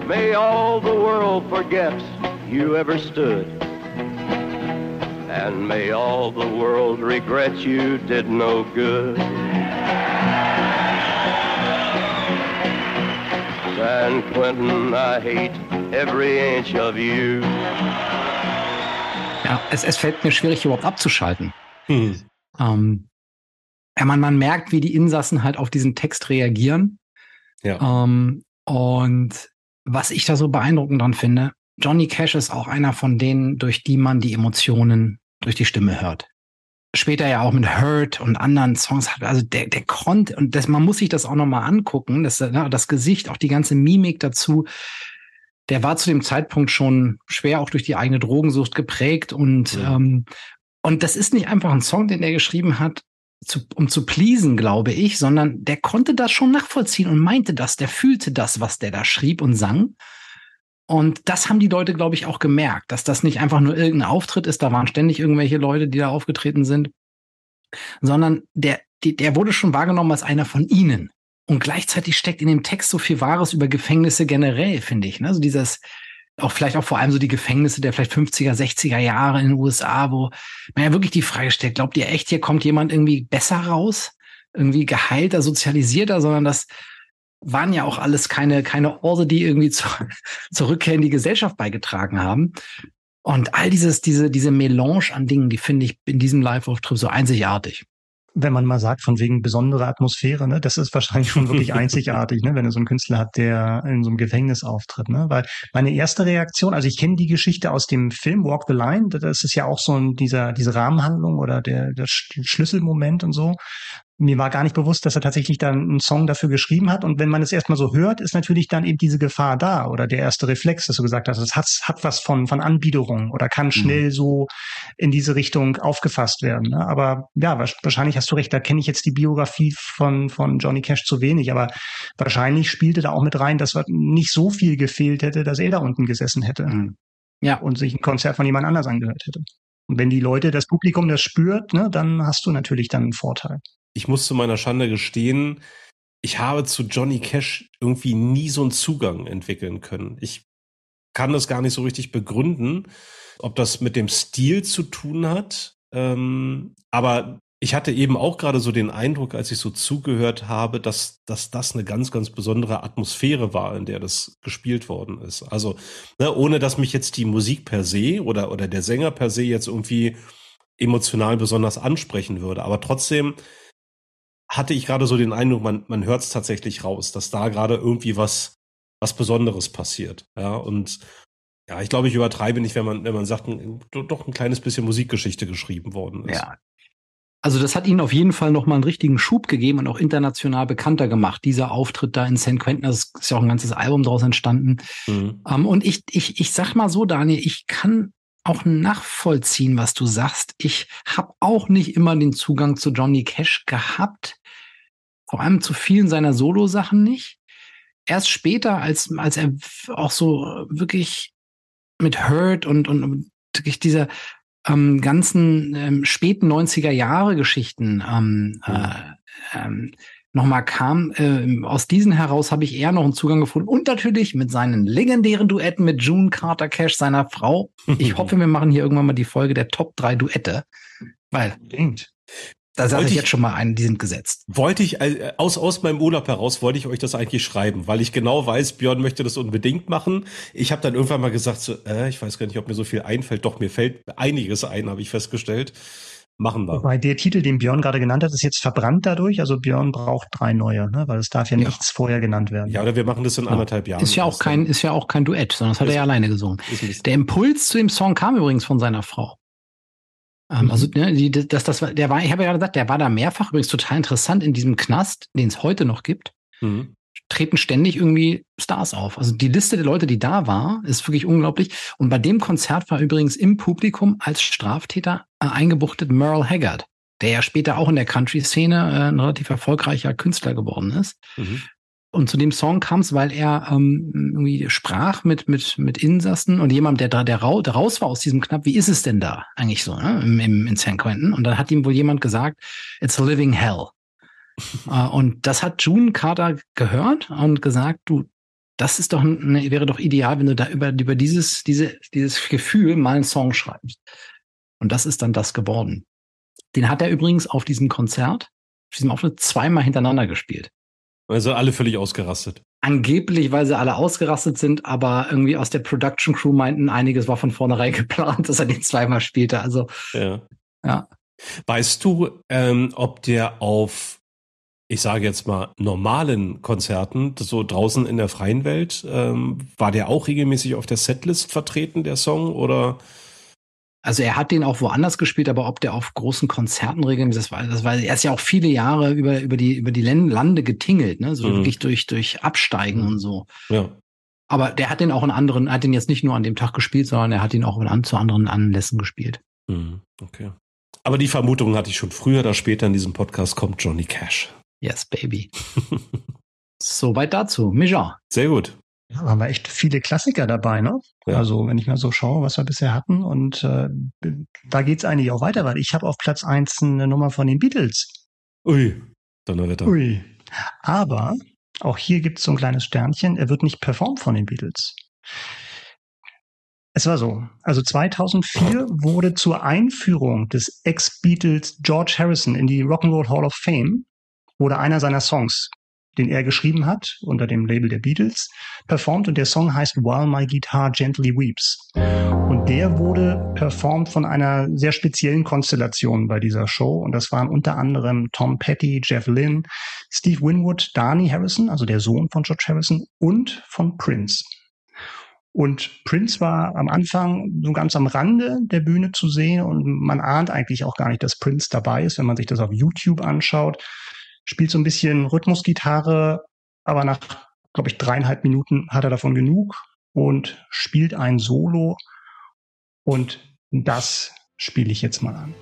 May all the world forget you ever stood. And may all the world regret you did no good. San Quentin, I hate every inch of you. Ja, es, es fällt mir schwierig, überhaupt abzuschalten. Hm. Ähm, ja, man, man merkt, wie die Insassen halt auf diesen Text reagieren. Ja. Ähm, und was ich da so beeindruckend dran finde, Johnny Cash ist auch einer von denen, durch die man die Emotionen durch die Stimme hört. Später ja auch mit Hurt und anderen Songs hat, also der, der konnte, und das, man muss sich das auch nochmal angucken, das, ne, das Gesicht, auch die ganze Mimik dazu, der war zu dem Zeitpunkt schon schwer auch durch die eigene Drogensucht geprägt und, Ja. ähm, und das ist nicht einfach ein Song, den er geschrieben hat, zu, um zu pleasen, glaube ich, sondern der konnte das schon nachvollziehen und meinte das, der fühlte das, was der da schrieb und sang. Und das haben die Leute, glaube ich, auch gemerkt, dass das nicht einfach nur irgendein Auftritt ist, da waren ständig irgendwelche Leute, die da aufgetreten sind, sondern der, der wurde schon wahrgenommen als einer von ihnen. Und gleichzeitig steckt in dem Text so viel Wahres über Gefängnisse generell, finde ich. Ne? Also dieses, auch vielleicht auch vor allem so die Gefängnisse der vielleicht 50er, 60er Jahre in den USA, wo man ja wirklich die Frage stellt, glaubt ihr echt, hier kommt jemand irgendwie besser raus? Irgendwie geheilter, sozialisierter, sondern das waren ja auch alles keine, keine Orte, die irgendwie zur, zur Rückkehr in die Gesellschaft beigetragen haben. Und all dieses, diese, diese Melange an Dingen, die finde ich in diesem Live-Auftritt so einzigartig. Wenn man mal sagt, von wegen besondere Atmosphäre, ne, das ist wahrscheinlich schon wirklich einzigartig, ne, wenn du so einen Künstler hat, der in so einem Gefängnis auftritt, ne, weil meine erste Reaktion, also ich kenne die Geschichte aus dem Film Walk the Line, das ist ja auch so ein, dieser, diese Rahmenhandlung oder der, der Sch- Schlüsselmoment und so. Mir war gar nicht bewusst, dass er tatsächlich dann einen Song dafür geschrieben hat. Und wenn man es erstmal so hört, ist natürlich dann eben diese Gefahr da oder der erste Reflex, dass du gesagt hast, es hat, hat was von, von Anbiederung oder kann schnell so in diese Richtung aufgefasst werden. Ne? Aber ja, wahrscheinlich hast du recht, da kenne ich jetzt die Biografie von, von Johnny Cash zu wenig, aber wahrscheinlich spielte da auch mit rein, dass nicht so viel gefehlt hätte, dass er da unten gesessen hätte Mhm. Ja, und sich ein Konzert von jemand anders angehört hätte. Und wenn die Leute, das Publikum das spürt, ne, dann hast du natürlich dann einen Vorteil. Ich muss zu meiner Schande gestehen, ich habe zu Johnny Cash irgendwie nie so einen Zugang entwickeln können. Ich kann das gar nicht so richtig begründen, ob das mit dem Stil zu tun hat. Ähm, aber ich hatte eben auch gerade so den Eindruck, als ich so zugehört habe, dass, dass das eine ganz, ganz besondere Atmosphäre war, in der das gespielt worden ist. Also, ne, ohne dass mich jetzt die Musik per se oder, oder der Sänger per se jetzt irgendwie emotional besonders ansprechen würde. Aber trotzdem hatte ich gerade so den Eindruck, man, man hört es tatsächlich raus, dass da gerade irgendwie was, was Besonderes passiert. Ja, und ja, ich glaube, ich übertreibe nicht, wenn man, wenn man sagt, ein, doch ein kleines bisschen Musikgeschichte geschrieben worden ist. ja. Also das hat ihnen auf jeden Fall nochmal einen richtigen Schub gegeben und auch international bekannter gemacht. Dieser Auftritt da in St. Quentin, das ist ja auch ein ganzes Album daraus entstanden. Mhm. Ähm, und ich, ich, ich sag mal so, Daniel, ich kann auch nachvollziehen, was du sagst. Ich habe auch nicht immer den Zugang zu Johnny Cash gehabt. Vor allem zu vielen seiner Solo-Sachen nicht. Erst später, als, als er auch so wirklich mit Hurt und, und, und wirklich dieser ähm, ganzen ähm, späten 90er Jahre Geschichten ähm, äh, ähm, nochmal kam. Äh, aus diesen heraus habe ich eher noch einen Zugang gefunden. Und natürlich mit seinen legendären Duetten mit June Carter Cash, seiner Frau. Ich hoffe, wir machen hier irgendwann mal die Folge der Top 3 Duette. Weil Unbedingt. Da sage Wollte ich ich- jetzt schon mal ein, die sind gesetzt. Wollte ich, äh, aus, aus meinem Urlaub heraus, wollte ich euch das eigentlich schreiben, weil ich genau weiß, Björn möchte das unbedingt machen. Ich habe dann irgendwann mal gesagt, so, äh, ich weiß gar nicht, ob mir so viel einfällt. Doch, mir fällt einiges ein, habe ich festgestellt. Machen wir. Wobei der Titel, den Björn gerade genannt hat, ist jetzt verbrannt dadurch. Also Björn braucht drei neue, ne? weil es darf ja, Ja. nichts vorher genannt werden. Ja, oder wir machen das in anderthalb Jahren. Ist ja auch kein, ist ja auch kein Duett, sondern das hat er Ist- ja alleine gesungen. Der Impuls zu dem Song kam übrigens von seiner Frau. Ähm, Mhm. Also, ne, die, das, das war, der war, ich habe ja gerade gesagt, der war da mehrfach übrigens total interessant in diesem Knast, den es heute noch gibt. Mhm. treten ständig irgendwie Stars auf. Also die Liste der Leute, die da war, ist wirklich unglaublich. Und bei dem Konzert war übrigens im Publikum als Straftäter äh, eingebuchtet Merle Haggard, der ja später auch in der Country-Szene äh, ein relativ erfolgreicher Künstler geworden ist. Mhm. Und zu dem Song kam es, weil er ähm, irgendwie sprach mit, mit, mit Insassen und jemand, der da der, rau, der raus war aus diesem Knapp, wie ist es denn da eigentlich so, ne, im, im, in San Quentin? Und dann hat ihm wohl jemand gesagt, it's a living hell. Äh, und das hat June Carter gehört und gesagt, du, das ist doch, ne, wäre doch ideal, wenn du da über, über dieses, diese, dieses Gefühl mal einen Song schreibst. Und das ist dann das geworden. Den hat er übrigens auf diesem Konzert, auf diesem Auftritt zweimal hintereinander gespielt. Also alle völlig ausgerastet. Angeblich, weil sie alle ausgerastet sind, aber irgendwie aus der Production Crew meinten, einiges war von vornherein geplant, dass er den zweimal spielte. Also Ja. Ja. Weißt du, ähm, ob der auf, ich sage jetzt mal, normalen Konzerten, so draußen in der freien Welt, ähm, war der auch regelmäßig auf der Setlist vertreten, der Song? Oder? Also er hat den auch woanders gespielt, aber ob der auf großen Konzerten regelmäßig, das war, das war, er ist ja auch viele Jahre über, über die, über die Lande getingelt, ne, so Mhm. wirklich durch, durch Absteigen und so. Ja. Aber der hat den auch in anderen, er hat den jetzt nicht nur an dem Tag gespielt, sondern er hat ihn auch an, zu anderen Anlässen gespielt. Mhm. Okay. Aber die Vermutung hatte ich schon früher oder später in diesem Podcast kommt Johnny Cash. Yes, baby. Soweit dazu. Mijan. Sehr gut. Ja, haben wir echt viele Klassiker dabei, ne? Ja. Also wenn ich mal so schaue, was wir bisher hatten und äh, da geht's eigentlich auch weiter, weil ich habe auf Platz eins eine Nummer von den Beatles. Ui, Donnerwetter. Ui. Aber auch hier gibt's so ein kleines Sternchen, er wird nicht performt von den Beatles. Es war so, also 2004 wurde zur Einführung des Ex-Beatles George Harrison in die Rock'n'Roll Hall of Fame, wurde einer seiner Songs, den er geschrieben hat, unter dem Label der Beatles, performt und der Song heißt While My Guitar Gently Weeps. Und der wurde performt von einer sehr speziellen Konstellation bei dieser Show und das waren unter anderem Tom Petty, Jeff Lynne, Steve Winwood, Barney Harrison, also der Sohn von George Harrison und von Prince. Und Prince war am Anfang so ganz am Rande der Bühne zu sehen und man ahnt eigentlich auch gar nicht, dass Prince dabei ist, wenn man sich das auf YouTube anschaut. Spielt so ein bisschen Rhythmusgitarre, aber nach, glaube ich, dreieinhalb Minuten hat er davon genug und spielt ein Solo. Und das spiele ich jetzt mal an.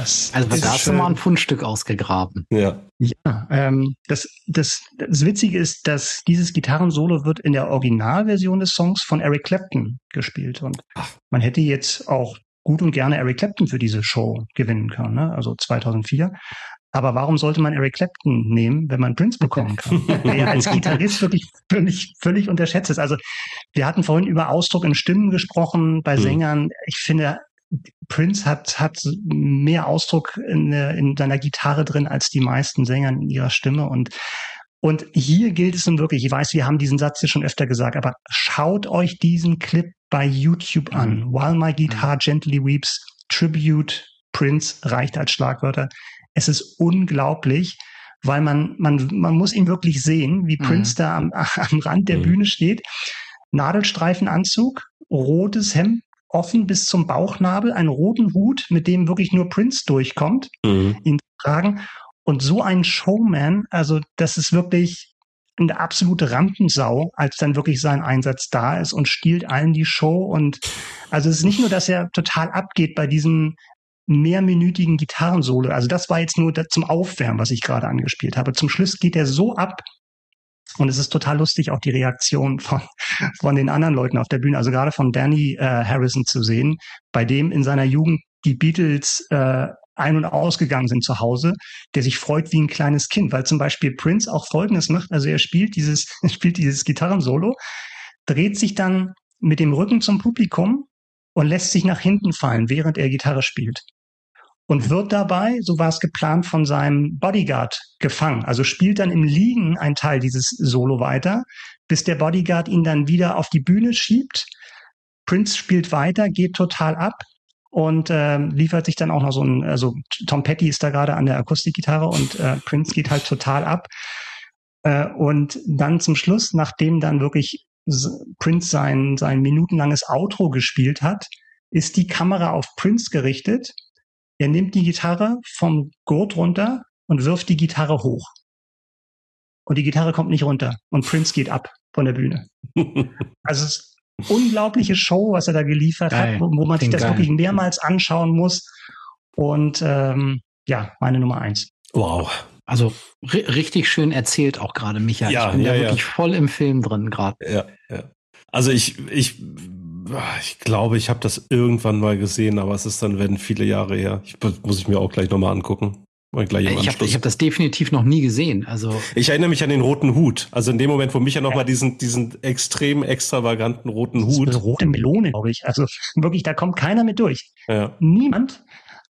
Das Also da hast du mal ein Fundstück ausgegraben. Ja. Ja, ähm, das, das, das Witzige ist, dass dieses Gitarrensolo wird in der Originalversion des Songs von Eric Clapton gespielt. Und Ach. man hätte jetzt auch gut und gerne Eric Clapton für diese Show gewinnen können, ne? also 2004. Aber warum sollte man Eric Clapton nehmen, wenn man Prince bekommen kann? der ja als Gitarrist wirklich völlig, völlig unterschätzt ist. Also wir hatten vorhin über Ausdruck in Stimmen gesprochen bei Hm. Sängern. Ich finde, Prince hat, hat mehr Ausdruck in, der- in seiner Gitarre drin als die meisten Sänger in ihrer Stimme. Und Und hier gilt es nun wirklich, ich weiß, wir haben diesen Satz hier schon öfter gesagt, aber schaut euch diesen Clip bei YouTube an. While My Guitar Gently Weeps, Tribute, Prince reicht als Schlagwörter. Es ist unglaublich, weil man, man, man muss ihn wirklich sehen, wie Mhm. Prince da am, am Rand der Mhm. Bühne steht. Nadelstreifenanzug, rotes Hemd, offen bis zum Bauchnabel, einen roten Hut, mit dem wirklich nur Prince durchkommt Mhm. ihn tragen. Und so ein Showman, also das ist wirklich eine absolute Rampensau, als dann wirklich sein Einsatz da ist und stiehlt allen die Show. Und also es ist nicht nur, dass er total abgeht bei diesem mehrminütigen Gitarrensolo. Also das war jetzt nur zum Aufwärmen, was ich gerade angespielt habe. Zum Schluss geht er so ab. Und es ist total lustig, auch die Reaktion von, von den anderen Leuten auf der Bühne, also gerade von Danny äh, Harrison zu sehen, bei dem in seiner Jugend die Beatles äh, ein- und ausgegangen sind zu Hause, der sich freut wie ein kleines Kind, weil zum Beispiel Prince auch Folgendes macht, also er spielt dieses, spielt dieses Gitarrensolo, dreht sich dann mit dem Rücken zum Publikum und lässt sich nach hinten fallen, während er Gitarre spielt. Und wird dabei, so war es geplant, von seinem Bodyguard gefangen. Also spielt dann im Liegen ein Teil dieses Solo weiter, bis der Bodyguard ihn dann wieder auf die Bühne schiebt. Prince spielt weiter, geht total ab und ähm, liefert sich dann auch noch so ein, also Tom Petty ist da gerade an der Akustikgitarre und äh, Prince geht halt total ab. Äh, und dann zum Schluss, nachdem dann wirklich Prince sein, sein minutenlanges Outro gespielt hat, ist die Kamera auf Prince gerichtet. Er nimmt die Gitarre vom Gurt runter und wirft die Gitarre hoch. Und die Gitarre kommt nicht runter. Und Prince geht ab von der Bühne. Also es ist eine unglaubliche Show, was er da geliefert Geil. hat, wo, wo man sich Klingt das geil. wirklich mehrmals anschauen muss. Und ähm, ja, meine Nummer eins. Wow. Also ri richtig schön erzählt auch gerade Michael. Ja, ich bin ja, da ja. wirklich voll im Film drin gerade. Ja, ja. Also ich, ich, ich glaube, ich habe das irgendwann mal gesehen, aber es ist dann, werden viele Jahre her. Ich, muss ich mir auch gleich nochmal angucken. Mal gleich im Ich habe hab das definitiv noch nie gesehen. Also Ich erinnere mich an den roten Hut. Also in dem Moment, wo Micha noch mal diesen, diesen extrem extravaganten roten Das ist Hut. eine rote Melone, glaube ich. Also wirklich, da kommt keiner mit durch. Ja. Niemand.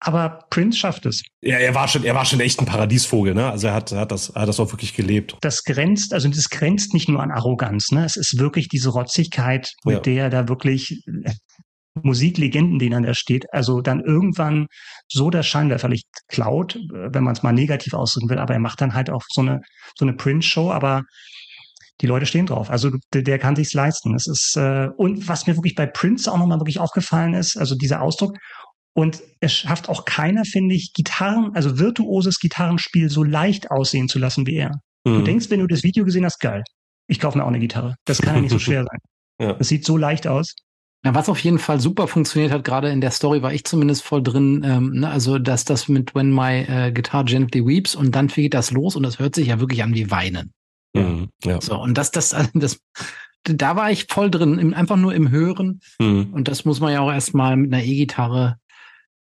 Aber Prince schafft es. ja, er war schon, er war schon echt ein Paradiesvogel, ne? Also er hat, hat das, er hat das auch wirklich gelebt. Das grenzt, also das grenzt nicht nur an Arroganz, ne? Es ist wirklich diese Rotzigkeit, mit Ja. der da wirklich äh, Musiklegenden, denen da steht, also dann irgendwann so das Scheinwerferlicht klaut, äh, wenn man es mal negativ ausdrücken will, aber er macht dann halt auch so eine, so eine Prince-Show, aber die Leute stehen drauf. Also der, der kann sich's leisten. Das ist äh, und was mir wirklich bei Prince auch nochmal wirklich aufgefallen ist, also dieser Ausdruck. Und es schafft auch keiner, finde ich, Gitarren, also virtuoses Gitarrenspiel so leicht aussehen zu lassen wie er. Du Mhm. denkst, wenn du das Video gesehen hast, geil. Ich kaufe mir auch eine Gitarre. Das kann ja nicht so schwer sein. Ja. Das sieht so leicht aus. Ja, was auf jeden Fall super funktioniert hat, gerade in der Story war ich zumindest voll drin, ähm, ne, also dass das mit When My äh, Guitar Gently Weeps und dann geht das los und das hört sich ja wirklich an wie Weinen. Mhm. Ja. So, und das, das, das, da war ich voll drin, im, einfach nur im Hören Mhm. und das muss man ja auch erstmal mit einer E-Gitarre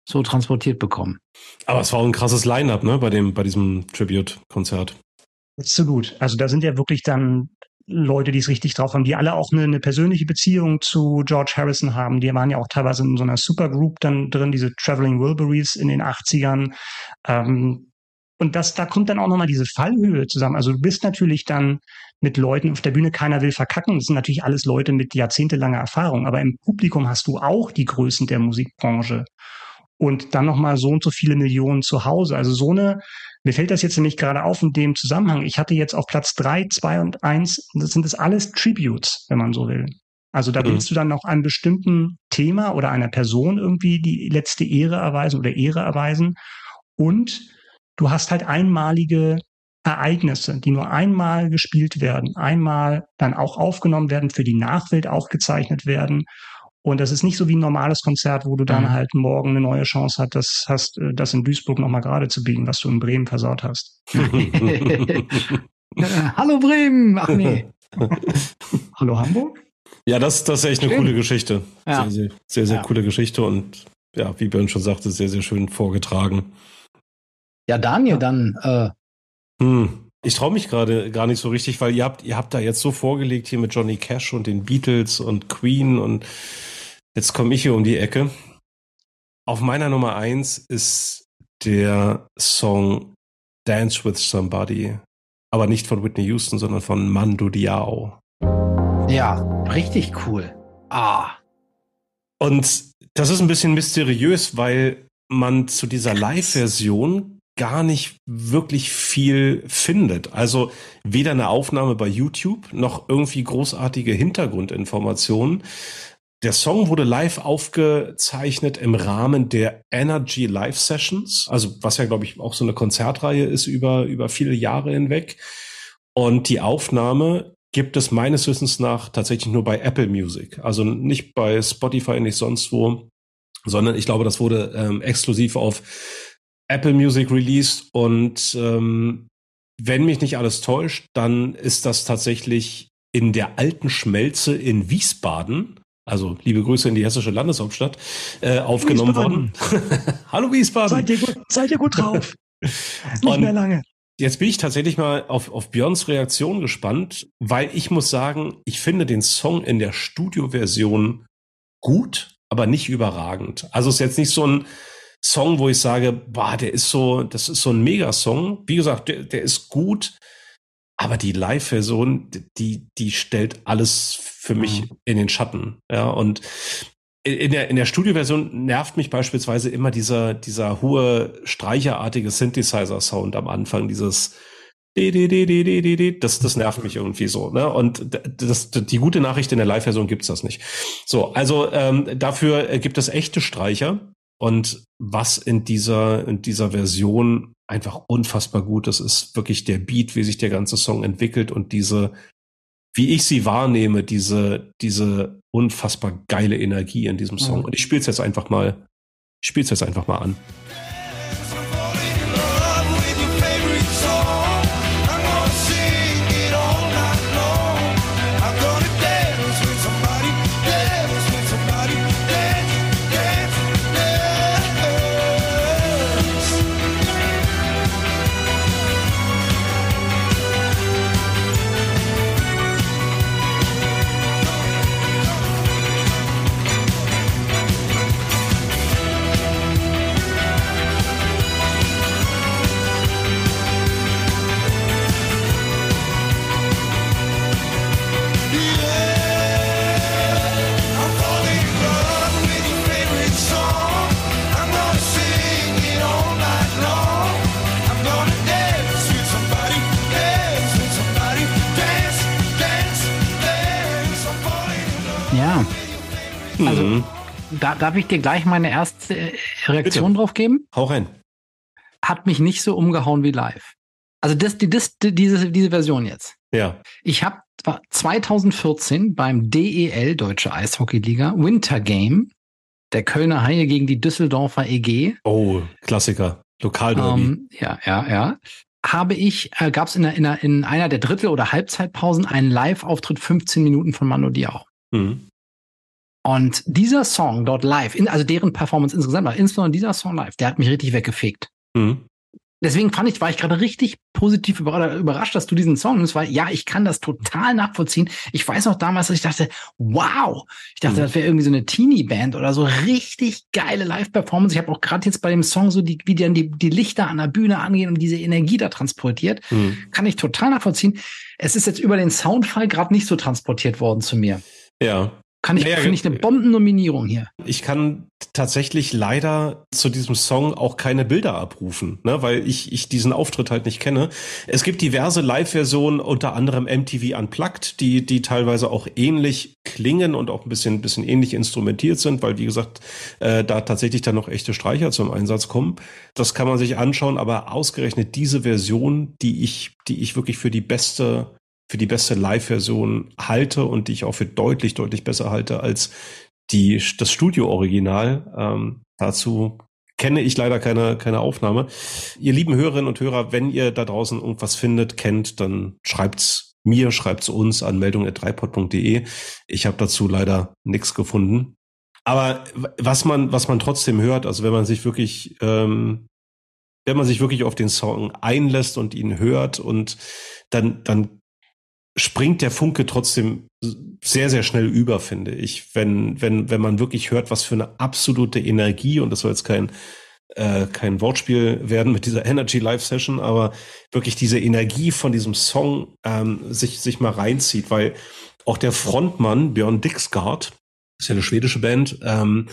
so transportiert bekommen. Aber es war auch ein krasses Line-Up, ne? Bei dem, bei diesem Tribute-Konzert. Absolut. Also da sind ja wirklich dann Leute, die es richtig drauf haben, die alle auch eine, eine persönliche Beziehung zu George Harrison haben. Die waren ja auch teilweise in so einer Supergroup dann drin, diese Traveling Wilburys in den 80ern. Ähm, und das, da kommt dann auch nochmal diese Fallhöhe zusammen. Also du bist natürlich dann mit Leuten auf der Bühne, keiner will verkacken. Das sind natürlich alles Leute mit jahrzehntelanger Erfahrung. Aber im Publikum hast du auch die Größen der Musikbranche. Und dann nochmal so und so viele Millionen zu Hause. Also so eine, mir fällt das jetzt nämlich gerade auf in dem Zusammenhang. Ich hatte jetzt auf Platz drei, zwei und eins, das sind das alles Tributes, wenn man so will. Also da Mhm. willst du dann noch einem bestimmten Thema oder einer Person irgendwie die letzte Ehre erweisen oder Ehre erweisen. Und du hast halt einmalige Ereignisse, die nur einmal gespielt werden, einmal dann auch aufgenommen werden, für die Nachwelt aufgezeichnet werden. Und das ist nicht so wie ein normales Konzert, wo du dann Mhm. halt morgen eine neue Chance hast, das hast, äh, das in Duisburg nochmal gerade zu biegen, was du in Bremen versaut hast. Äh, Hallo Bremen! Ach nee. Hallo Hamburg? ja, das, das ist echt eine coole Geschichte. Ja. Sehr, sehr, sehr, sehr Ja. coole Geschichte und ja, wie Björn schon sagte, sehr, sehr schön vorgetragen. Ja, Daniel, dann äh, Hm. Ich traue mich gerade gar nicht so richtig, weil ihr habt, ihr habt da jetzt so vorgelegt hier mit Johnny Cash und den Beatles und Queen und jetzt komme ich hier um die Ecke. Auf meiner Nummer eins ist der Song Dance with Somebody Aber nicht von Whitney Houston, sondern von Mando Diao. Ja, richtig cool. Ah. Und das ist ein bisschen mysteriös, weil man zu dieser Live-Version gar nicht wirklich viel findet. Also weder eine Aufnahme bei YouTube noch irgendwie großartige Hintergrundinformationen. Der Song wurde live aufgezeichnet im Rahmen der Energy Live Sessions, also was ja glaube ich auch so eine Konzertreihe ist über über viele Jahre hinweg. Und die Aufnahme gibt es meines Wissens nach tatsächlich nur bei Apple Music, also nicht bei Spotify, nicht sonst wo, sondern ich glaube, das wurde ähm, exklusiv auf Apple Music released und ähm, wenn mich nicht alles täuscht, dann ist das tatsächlich in der alten Schmelze in Wiesbaden, also liebe Grüße in die hessische Landeshauptstadt, äh, aufgenommen worden. Hallo Wiesbaden. Seid ihr gut, seid ihr gut drauf? Nicht Und- mehr lange. Jetzt bin ich tatsächlich mal auf, auf Björns Reaktion gespannt, weil ich muss sagen, ich finde den Song in der Studioversion gut, aber nicht überragend. Also es ist jetzt nicht so ein Song, wo ich sage, boah, der ist so, das ist so ein Megasong. Wie gesagt, der, der ist gut, aber die Live-Version, die, die stellt alles für mich in den Schatten. Ja, und in der, in der Studioversion nervt mich beispielsweise immer dieser, dieser hohe, streicherartige Synthesizer-Sound am Anfang, dieses di- di- di- di- di- di- di, das, das nervt mich irgendwie so. Ne? Und das, die gute Nachricht in der Live-Version gibt's das nicht. So, also ähm, dafür äh, gibt es echte Streicher. Und was in dieser, in dieser Version einfach unfassbar gut ist, ist wirklich der Beat, wie sich der ganze Song entwickelt und diese, wie ich sie wahrnehme, diese, diese unfassbar geile Energie in diesem Song. Mhm. Und ich spiele es jetzt einfach mal, ich spiele es jetzt einfach mal an. Also- Mhm. da darf ich dir gleich meine erste äh, Reaktion drauf geben. Hau rein. Hat mich nicht so umgehauen wie live. Also das, die, das, die, diese, diese Version jetzt. Ja. Ich habe 2014 beim DEL, Deutsche Eishockeyliga, Winter Game, der Kölner Haie gegen die Düsseldorfer EG, Oh, Klassiker. Lokalderby. ähm, ja, ja, ja, habe ich, äh, gab es in, in, in einer der Drittel- oder Halbzeitpausen einen Live-Auftritt 15 Minuten von Mando Diao. Mhm. Und dieser Song dort live, in, also deren Performance insgesamt, aber insbesondere dieser Song live, der hat mich richtig weggefegt. Mhm. Deswegen fand ich, war ich gerade richtig positiv überra- überrascht, dass du diesen Song nimmst, weil ja, ich kann das total nachvollziehen. Ich weiß noch damals, dass ich dachte, wow, ich dachte, Mhm. das wäre irgendwie so eine Teenie-Band oder so richtig geile Live-Performance. Ich habe auch gerade jetzt bei dem Song so die, wie dann die, die Lichter an der Bühne angehen und diese Energie da transportiert. Mhm. Kann ich total nachvollziehen. Es ist jetzt über den Soundfall gerade nicht so transportiert worden zu mir. Ja. Kann ich, Naja, finde ich eine Bombennominierung hier. Ich kann tatsächlich leider zu diesem Song auch keine Bilder abrufen, ne, weil ich, ich diesen Auftritt halt nicht kenne. Es gibt diverse Live-Versionen, unter anderem MTV Unplugged, die, die teilweise auch ähnlich klingen und auch ein bisschen, bisschen ähnlich instrumentiert sind, weil, wie gesagt, äh, da tatsächlich dann noch echte Streicher zum Einsatz kommen. Das kann man sich anschauen, aber ausgerechnet diese Version, die ich, die ich wirklich für die beste für die beste Live-Version halte und die ich auch für deutlich, deutlich besser halte als die, das Studio-Original. Ähm, dazu kenne ich leider keine, keine Aufnahme. Ihr lieben Hörerinnen und Hörer, wenn ihr da draußen irgendwas findet, kennt, dann schreibt's mir, schreibt's uns an meldung.dreipod.de. Ich habe dazu leider nichts gefunden. Aber was man, was man trotzdem hört, also wenn man sich wirklich, ähm, wenn man sich wirklich auf den Song einlässt und ihn hört und dann, dann springt der Funke trotzdem sehr, sehr schnell über, finde ich. Wenn, wenn, wenn man wirklich hört, was für eine absolute Energie, und das soll jetzt kein äh, kein Wortspiel werden mit dieser Energy Live Session, aber wirklich diese Energie von diesem Song ähm, sich, sich mal reinzieht, weil auch der Frontmann, Björn Dixgard, ist ja eine schwedische Band, ähm,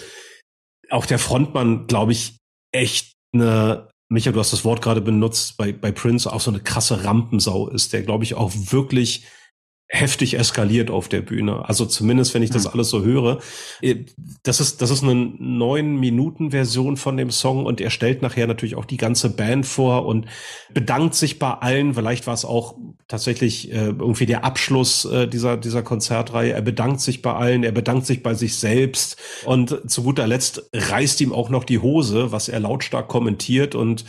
auch der Frontmann, glaube ich, echt eine, Micha, du hast das Wort gerade benutzt, bei, bei Prince auch so eine krasse Rampensau ist, der, glaube ich, auch wirklich heftig eskaliert auf der Bühne. Also zumindest, wenn ich das Hm. alles so höre. Äh, Das ist, das ist eine neun Minuten Version von dem Song und er stellt nachher natürlich auch die ganze Band vor und bedankt sich bei allen. Vielleicht war es auch tatsächlich äh, irgendwie der Abschluss äh, dieser, dieser Konzertreihe. Er bedankt sich bei allen, er bedankt sich bei sich selbst und zu guter Letzt reißt ihm auch noch die Hose, was er lautstark kommentiert und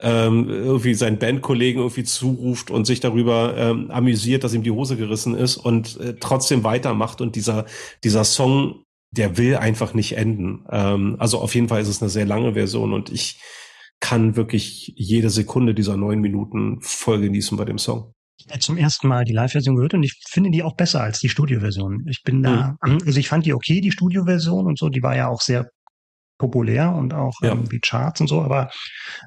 ähm, irgendwie seinen Bandkollegen irgendwie zuruft und sich darüber ähm, amüsiert, dass ihm die Hose gerissen ist und äh, trotzdem weitermacht und dieser dieser Song, der will einfach nicht enden. Ähm, also auf jeden Fall ist es eine sehr lange Version und ich kann wirklich jede Sekunde dieser neun Minuten voll genießen bei dem Song. Zum ersten Mal die Live-Version gehört und ich finde die auch besser als die Studio-Version. Ich bin da, also ich fand die okay, die Studio-Version und so, die war ja auch sehr populär und auch Ja. irgendwie Charts und so, aber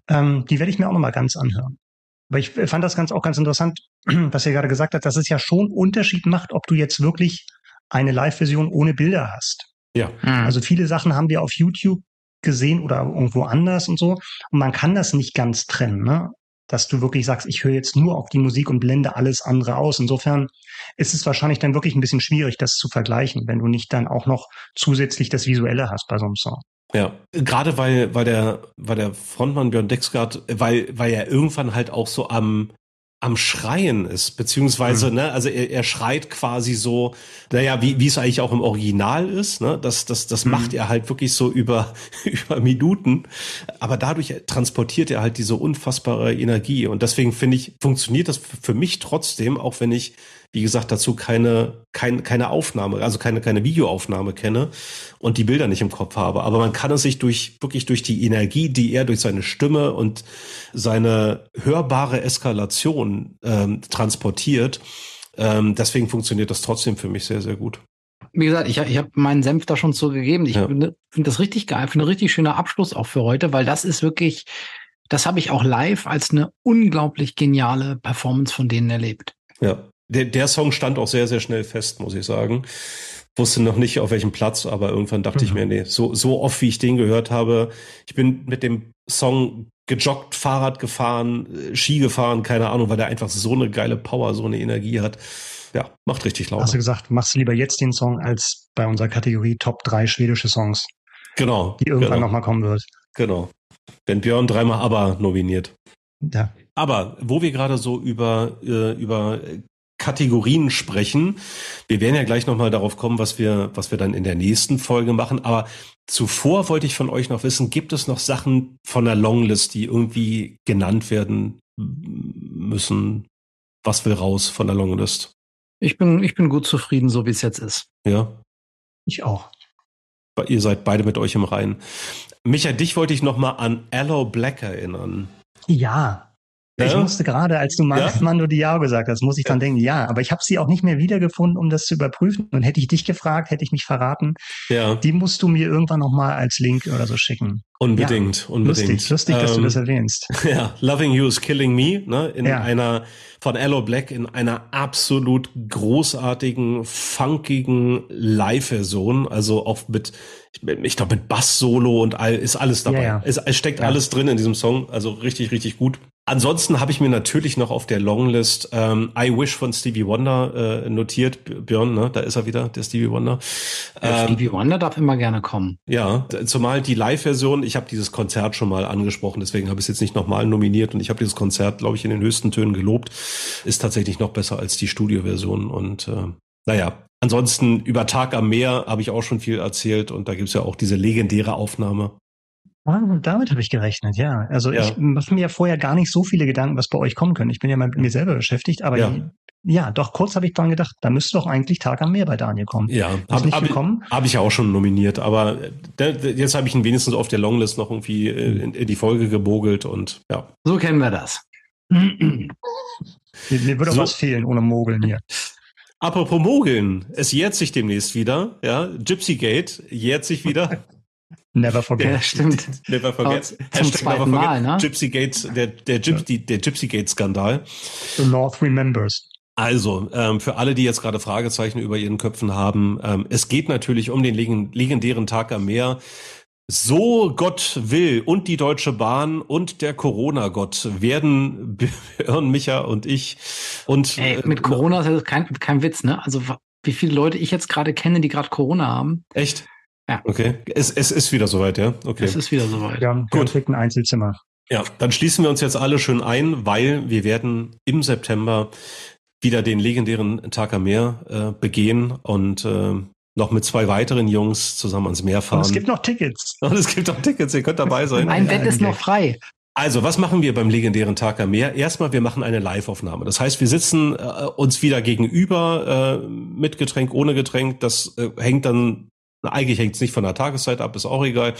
ähm, die werde ich mir auch nochmal ganz anhören. Aber ich fand das ganz auch ganz interessant, was ihr gerade gesagt habt, dass es ja schon Unterschied macht, ob du jetzt wirklich eine Live-Version ohne Bilder hast. Ja, Hm. Also viele Sachen haben wir auf YouTube gesehen oder irgendwo anders und so. Und man kann das nicht ganz trennen, ne? Dass du wirklich sagst, ich höre jetzt nur auf die Musik und blende alles andere aus. Insofern ist es wahrscheinlich dann wirklich ein bisschen schwierig, das zu vergleichen, wenn du nicht dann auch noch zusätzlich das Visuelle hast bei so einem Song. Ja, gerade weil, weil der, weil der Frontmann Björn Dexgard, weil, weil er irgendwann halt auch so am, am Schreien ist, beziehungsweise, Mhm. ne, also er, er schreit quasi so, naja, wie, wie es eigentlich auch im Original ist, ne, das, das, das Mhm. macht er halt wirklich so über, über Minuten, aber dadurch transportiert er halt diese unfassbare Energie und deswegen finde ich, funktioniert das für mich trotzdem, auch wenn ich, wie gesagt, dazu keine, keine, keine Aufnahme, also keine, keine Videoaufnahme kenne und die Bilder nicht im Kopf habe. Aber man kann es sich durch, wirklich durch die Energie, die er durch seine Stimme und seine hörbare Eskalation ähm, transportiert. Ähm, deswegen funktioniert das trotzdem für mich sehr, sehr gut. Wie gesagt, ich, ich habe meinen Senf da schon zugegeben. Ich Ja. finde finde das richtig geil, finde ein richtig schöner Abschluss auch für heute, weil das ist wirklich, das habe ich auch live als eine unglaublich geniale Performance von denen erlebt. Ja. Der, der Song stand auch sehr, sehr schnell fest, muss ich sagen. Wusste noch nicht auf welchem Platz, aber irgendwann dachte ich Mhm. mir, nee, so, so oft wie ich den gehört habe, ich bin mit dem Song gejoggt, Fahrrad gefahren, äh, Ski gefahren, keine Ahnung, weil der einfach so eine geile Power, so eine Energie hat. Ja, macht richtig Laune. Hast du gesagt, machst du lieber jetzt den Song als bei unserer Kategorie Top 3 schwedische Songs, genau. die irgendwann genau, nochmal kommen wird. Genau. Wenn Björn dreimal aber nominiert. Ja. Aber wo wir gerade so über, äh, über Kategorien sprechen, wir werden ja gleich nochmal darauf kommen, was wir, was wir dann in der nächsten Folge machen. Aber zuvor wollte ich von euch noch wissen, gibt es noch Sachen von der Longlist, die irgendwie genannt werden müssen? Was will raus von der Longlist? Ich bin, ich bin gut zufrieden, so wie es jetzt ist. Ja, Ich auch. ihr seid beide mit euch im Reinen. Micha, dich wollte ich nochmal an Allo Black erinnern. Ja. Ich Ja? musste gerade, als du Man Ja? Mando Diao gesagt hast, muss ich dann denken, ja, aber ich habe sie auch nicht mehr wiedergefunden, um das zu überprüfen. Und hätte ich dich gefragt, hätte ich mich verraten. Ja, Die musst du mir irgendwann nochmal als Link oder so schicken. unbedingt, unbedingt. Lustig, lustig, dass du Ähm, das erwähnst. Ja, Loving You is Killing Me, ne, in Ja. einer, von Allo Black in einer absolut großartigen, funkigen Live-Version, also auch mit, ich glaube mit Bass-Solo und all, ist alles dabei. Ja, ja. Es, es steckt Ja. alles drin in diesem Song, also richtig, richtig gut. Ansonsten habe ich mir natürlich noch auf der Longlist ähm, I Wish von Stevie Wonder äh, notiert. Björn, ne, da ist er wieder, der Stevie Wonder. Der Ähm, Stevie Wonder darf immer gerne kommen. ja, zumal die Live-Version, ich habe dieses Konzert schon mal angesprochen, deswegen habe ich es jetzt nicht nochmal nominiert und ich habe dieses Konzert, glaube ich, in den höchsten Tönen gelobt, ist tatsächlich noch besser als die Studio-Version und äh, naja, ansonsten über Tag am Meer habe ich auch schon viel erzählt und da gibt's ja auch diese legendäre Aufnahme. Ah, damit habe ich gerechnet, ja. Also Ja. ich mache mir ja vorher gar nicht so viele Gedanken, was bei euch kommen könnte. Ich bin ja mal mit mir selber beschäftigt, aber Ja. ja, ja doch kurz habe ich dran gedacht, da müsste doch eigentlich Tag am Meer bei Daniel kommen. Ja, habe hab, hab ich ja auch schon nominiert, aber äh, jetzt habe ich ihn wenigstens auf der Longlist noch irgendwie äh, in, in die Folge gebogelt und ja. So kennen wir das. Mir, mir würde auch So. was fehlen ohne Mogeln hier. Apropos Mogeln, es jährt sich demnächst wieder, ja, Gypsy Gate jährt sich wieder. Never forget. Ja, stimmt. Never forget. Aber zum zweiten Mal, ne? Gypsy Gates, der, der, Gypsy, der Gypsy Gate Skandal. The North remembers. Also, ähm, für alle, die jetzt gerade Fragezeichen über ihren Köpfen haben, ähm, es geht natürlich um den legen- legendären Tag am Meer. So Gott will und die Deutsche Bahn und der Corona-Gott werden Björn, Micha und ich und Ey, äh, mit Corona ist das kein, kein Witz, ne? Also wie viele Leute ich jetzt gerade kenne, die gerade Corona haben, echt? Ja. Okay. Es, es ist wieder soweit, ja? Okay. es ist wieder soweit. Wir haben, wir haben kriegt ein Einzelzimmer. Ja, dann schließen wir uns jetzt alle schön ein, weil wir werden im September wieder den legendären Tag am Meer äh, begehen und äh, noch mit zwei weiteren Jungs zusammen ans Meer fahren. Und es gibt noch Tickets. Und es gibt auch Tickets, ihr könnt dabei sein. Ein Ja, Bett ist noch frei. Also, was machen wir beim legendären Tag am Meer? Erstmal, wir machen eine Live-Aufnahme. Das heißt, wir sitzen äh, uns wieder gegenüber äh, mit Getränk, ohne Getränk. Das äh, hängt dann, eigentlich hängt es nicht von der Tageszeit ab, ist auch egal.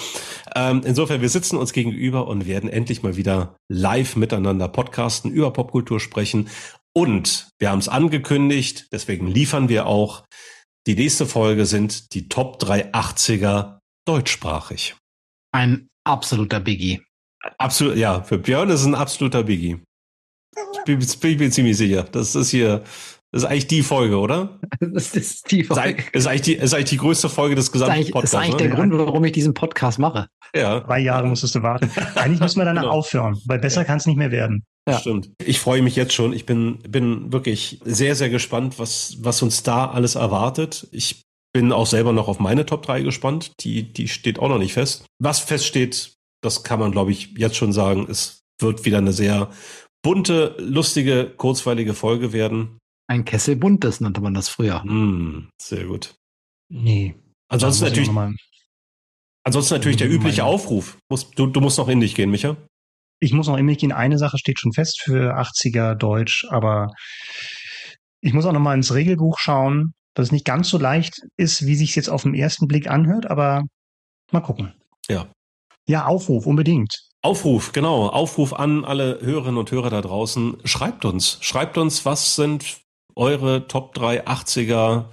Ähm, insofern, wir sitzen uns gegenüber und werden endlich mal wieder live miteinander podcasten, über Popkultur sprechen. Und wir haben es angekündigt, deswegen liefern wir auch. Die nächste Folge sind die Top 3 80er deutschsprachig. Ein absoluter Biggie. Absolut, ja, für Björn ist es ein absoluter Biggie. Bin, bin ich mir ziemlich sicher. Das ist hier, das ist eigentlich die Folge, oder? Das ist die Das ist Folge. eigentlich, ist eigentlich, die, ist eigentlich die größte Folge des Das ist gesamten eigentlich, das ist Podcasts. eigentlich der ne? Grund, warum ich diesen Podcast mache. Ja, Drei Jahre musstest du warten. Eigentlich müssen wir danach Genau. aufhören, weil besser kann es nicht mehr werden. Ja. stimmt. Ich freue mich jetzt schon. Ich bin, bin wirklich sehr, sehr gespannt, was, was uns da alles erwartet. Ich bin auch selber noch auf meine Top 3 gespannt. Die, die steht auch noch nicht fest. Was feststeht, das kann man, glaube ich, jetzt schon sagen. Es wird wieder eine sehr bunte, lustige, kurzweilige Folge werden. Ein Kessel buntes nannte man das früher. Hm, sehr gut. Nee. Ansonsten natürlich, ansonsten natürlich der übliche Meine- Aufruf. Du, du musst noch in dich gehen, Micha. Ich muss noch in mich gehen. Eine Sache steht schon fest für 80er Deutsch, aber ich muss auch noch mal ins Regelbuch schauen, dass es nicht ganz so leicht ist, wie sich jetzt auf den ersten Blick anhört, aber mal gucken. Ja. Ja, Aufruf, unbedingt. Aufruf, genau. Aufruf an alle Hörerinnen und Hörer da draußen. Schreibt uns. Schreibt uns, was sind eure Top 3 80er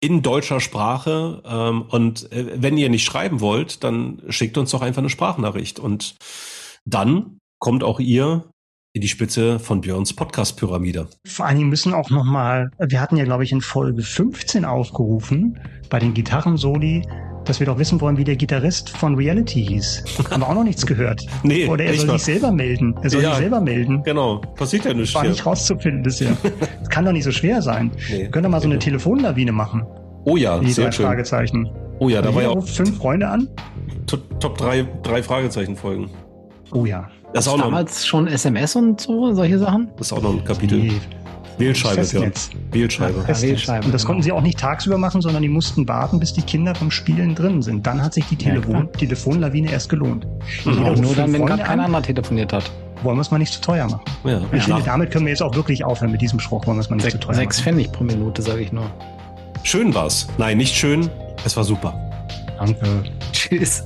in deutscher Sprache. Ähm, und äh, wenn ihr nicht schreiben wollt, dann schickt uns doch einfach eine Sprachnachricht. Und dann kommt auch ihr in die Spitze von Björns Podcast-Pyramide. Vor allen Dingen müssen auch noch mal, wir hatten ja, glaube ich, in Folge 15 aufgerufen, bei den Gitarrensoli, dass wir doch wissen wollen, wie der Gitarrist von Reality hieß. Haben wir auch noch nichts gehört. Nee, Oder er soll mal. sich selber melden. Er soll Ja. sich selber melden. Genau, passiert ja nichts. War hier. nicht rauszufinden bisher. Das kann doch nicht so schwer sein. Nee. Wir können doch mal so eine Telefonlawine machen. Oh ja, Die drei sehr schön. Fragezeichen. Oh ja, da war ja auch fünf Freunde an. Top- Top 3 drei Fragezeichen Folgen. Oh ja. Das ist, auch noch, Damals schon SMS und so, solche Sachen? das ist auch noch ein Kapitel. Die Wählscheibe, ja. Wählscheibe. Ja, Wählscheibe, Und das genau. konnten sie auch nicht tagsüber machen, sondern die mussten warten, bis die Kinder vom Spielen drin sind. Dann hat sich die Ja, Telefon klar. Telefonlawine erst gelohnt. Mhm. Auch nur dann, wenn gerade kein an. anderer telefoniert hat. Wollen wir es mal nicht zu teuer machen. Ja, Ich finde, damit können wir jetzt auch wirklich aufhören mit diesem Spruch. Wollen wir es mal nicht zu Sech, teuer sechs machen. Pfennig pro Minute, sage ich nur. schön war's. Nein, nicht schön. Es war super. Danke. Tschüss.